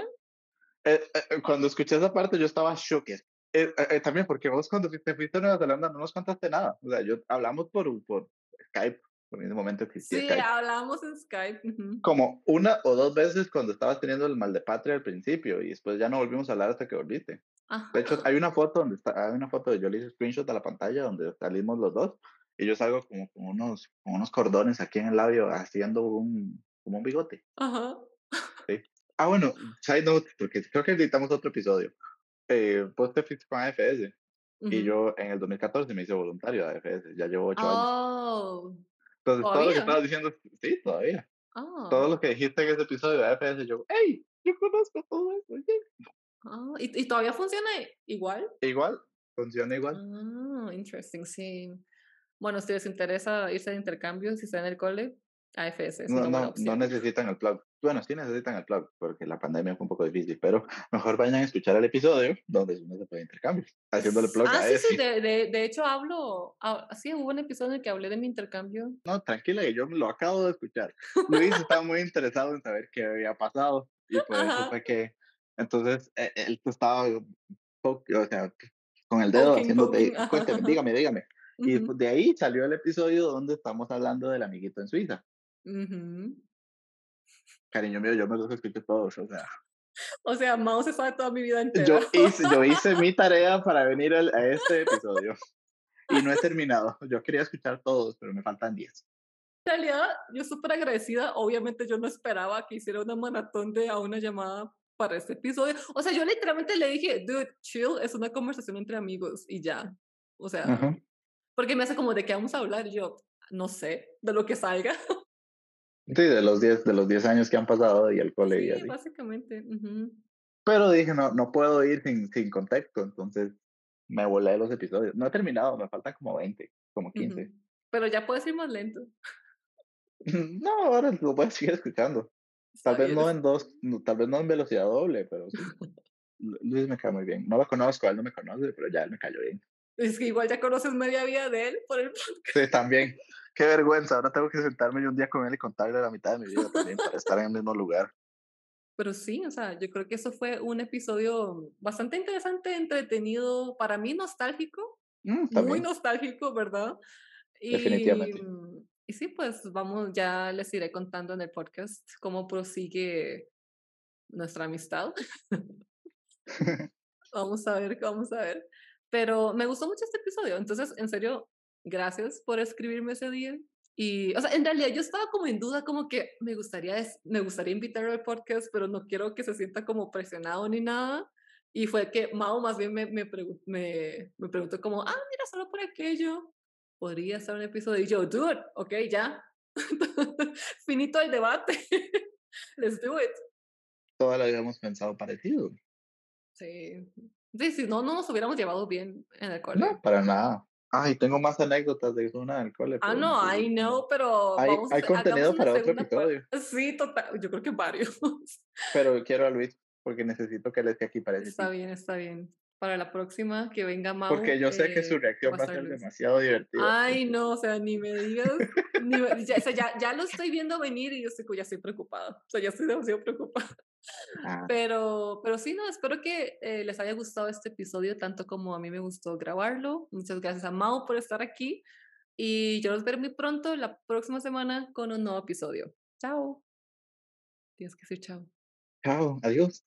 Eh, eh, cuando escuché esa parte yo estaba shocked. Eh, eh, eh, también porque vos cuando fuiste, fuiste a Nueva Zelanda no nos contaste nada. O sea, yo hablamos por, por Skype, por en ese momento existía
Sí,
Skype.
hablamos en Skype.
Como una o dos veces cuando estabas teniendo el mal de patria al principio y después ya no volvimos a hablar hasta que volviste.
Ajá.
De hecho, hay una foto donde está, hay una foto de yo le hice screenshot a la pantalla donde salimos los dos y yo salgo como con unos, con unos cordones aquí en el labio haciendo un, como un bigote.
Ajá.
Ah, bueno, side note, porque creo que editamos otro episodio. Eh, te fuiste con AFS y
ujú.
yo en el 2014 me hice voluntario de AFS, ya llevo ocho años.
Oh,
Entonces, todo lo que
¿Todavía?
estabas diciendo, sí, todavía.
Ah,
Todo lo que dijiste en ese episodio de AFS, yo, hey, yo conozco todo eso. oye".
Ah, ¿y, y todavía funciona igual?
Igual, funciona igual.
Ah, interesting, sí. Bueno, si les interesa irse de intercambio, si está en el cole, AFS es
No,
una buena
no, no necesitan el plug. Bueno, sí necesitan el plug, porque la pandemia fue un poco difícil, pero mejor vayan a escuchar el episodio donde uno se puede intercambio, haciéndole plug
Ah,
a
sí,
ese.
sí, de, de, de hecho hablo, ah, sí, hubo un episodio en el que hablé de mi intercambio.
No, tranquila, que yo lo acabo de escuchar. Luis estaba muy interesado en saber qué había pasado y por eso
Ajá.
fue que, entonces, eh, él estaba, o sea, con el dedo cuéntame,
ajá.
dígame, dígame. Y
Ujú,
pues, de ahí salió el episodio donde estamos hablando del amiguito en Suiza.
ujú.
Cariño mío, yo me los escucho todos, o sea.
O sea, Mao se sabe toda mi vida entera.
Yo hice, yo hice mi tarea para venir al- a este episodio y no he terminado. Yo quería escuchar todos, pero me faltan 10.
En realidad, yo súper agradecida. Obviamente, yo no esperaba que hiciera una maratón de a una llamada para este episodio. O sea, yo literalmente le dije, dude, chill, es una conversación entre amigos y ya. O sea,
Ajá.
porque me hace como de qué vamos a hablar. Y yo, no sé, de lo que salga.
Sí, de los 10 de los 10 años que han pasado y el cole y
Sí,
así.
básicamente.
Pero dije, no, no puedo ir sin, sin contexto, entonces me volé los episodios. No he terminado, me faltan como 20, como 15.
Ujú. Pero ya puedes ir más lento.
No, ahora lo voy a seguir escuchando. Tal vez no en dos, no, tal vez no en velocidad doble, pero sí. Lu- Luis me cae muy bien. No lo conozco, él no me conoce, pero ya él me cayó bien.
Es que igual ya conoces media vida de él por el
Sí, también. Qué vergüenza. Ahora tengo que sentarme yo un día con él y contarle la mitad de mi vida también para estar en el mismo lugar.
Pero sí, o sea, yo creo que eso fue un episodio bastante interesante, entretenido, para mí nostálgico,
Mm,
muy nostálgico, ¿verdad? Y,
definitivamente.
Y sí, pues vamos, ya les iré contando en el podcast cómo prosigue nuestra amistad. Vamos a ver, vamos a ver. Pero me gustó mucho este episodio, entonces, en serio, gracias por escribirme ese día. Y, o sea, en realidad yo estaba como en duda, como que me gustaría, me gustaría invitarlo al podcast, pero no quiero que se sienta como presionado ni nada. Y fue que Mao más bien me, me, me, me preguntó como, ah, mira, solo por aquello, podría ser un episodio. Y yo, dude, ok, ya. Finito el debate. Let's do it.
La vida hemos pensado parecido.
Sí. Sí, sí, no, no nos hubiéramos llevado bien en el cole.
No, para nada. Ay, tengo más anécdotas de una del cole.
Ah, no, I
necesito-
know, pero
Hay,
vamos
hay contenido para otro
parte.
episodio,
Sí, total, yo creo que varios.
pero quiero a Luis porque necesito que él esté aquí para
Está bien, está bien. Para la próxima que venga Mau.
Porque yo sé que su
eh,
reacción va a ser
Luis.
demasiado divertida.
Ay, no, o sea, ni me digas. ni me- ya, o sea, ya, ya lo estoy viendo venir y yo estoy, ya estoy preocupada. O sea, ya estoy demasiado preocupada.
Ah,
Pero, pero sí, no, espero que eh, les haya gustado este episodio tanto como a mí me gustó grabarlo. Muchas gracias a Mau por estar aquí. Y yo los veré muy pronto la próxima semana con un nuevo episodio. Chao. Tienes que decir chao.
chao, adiós.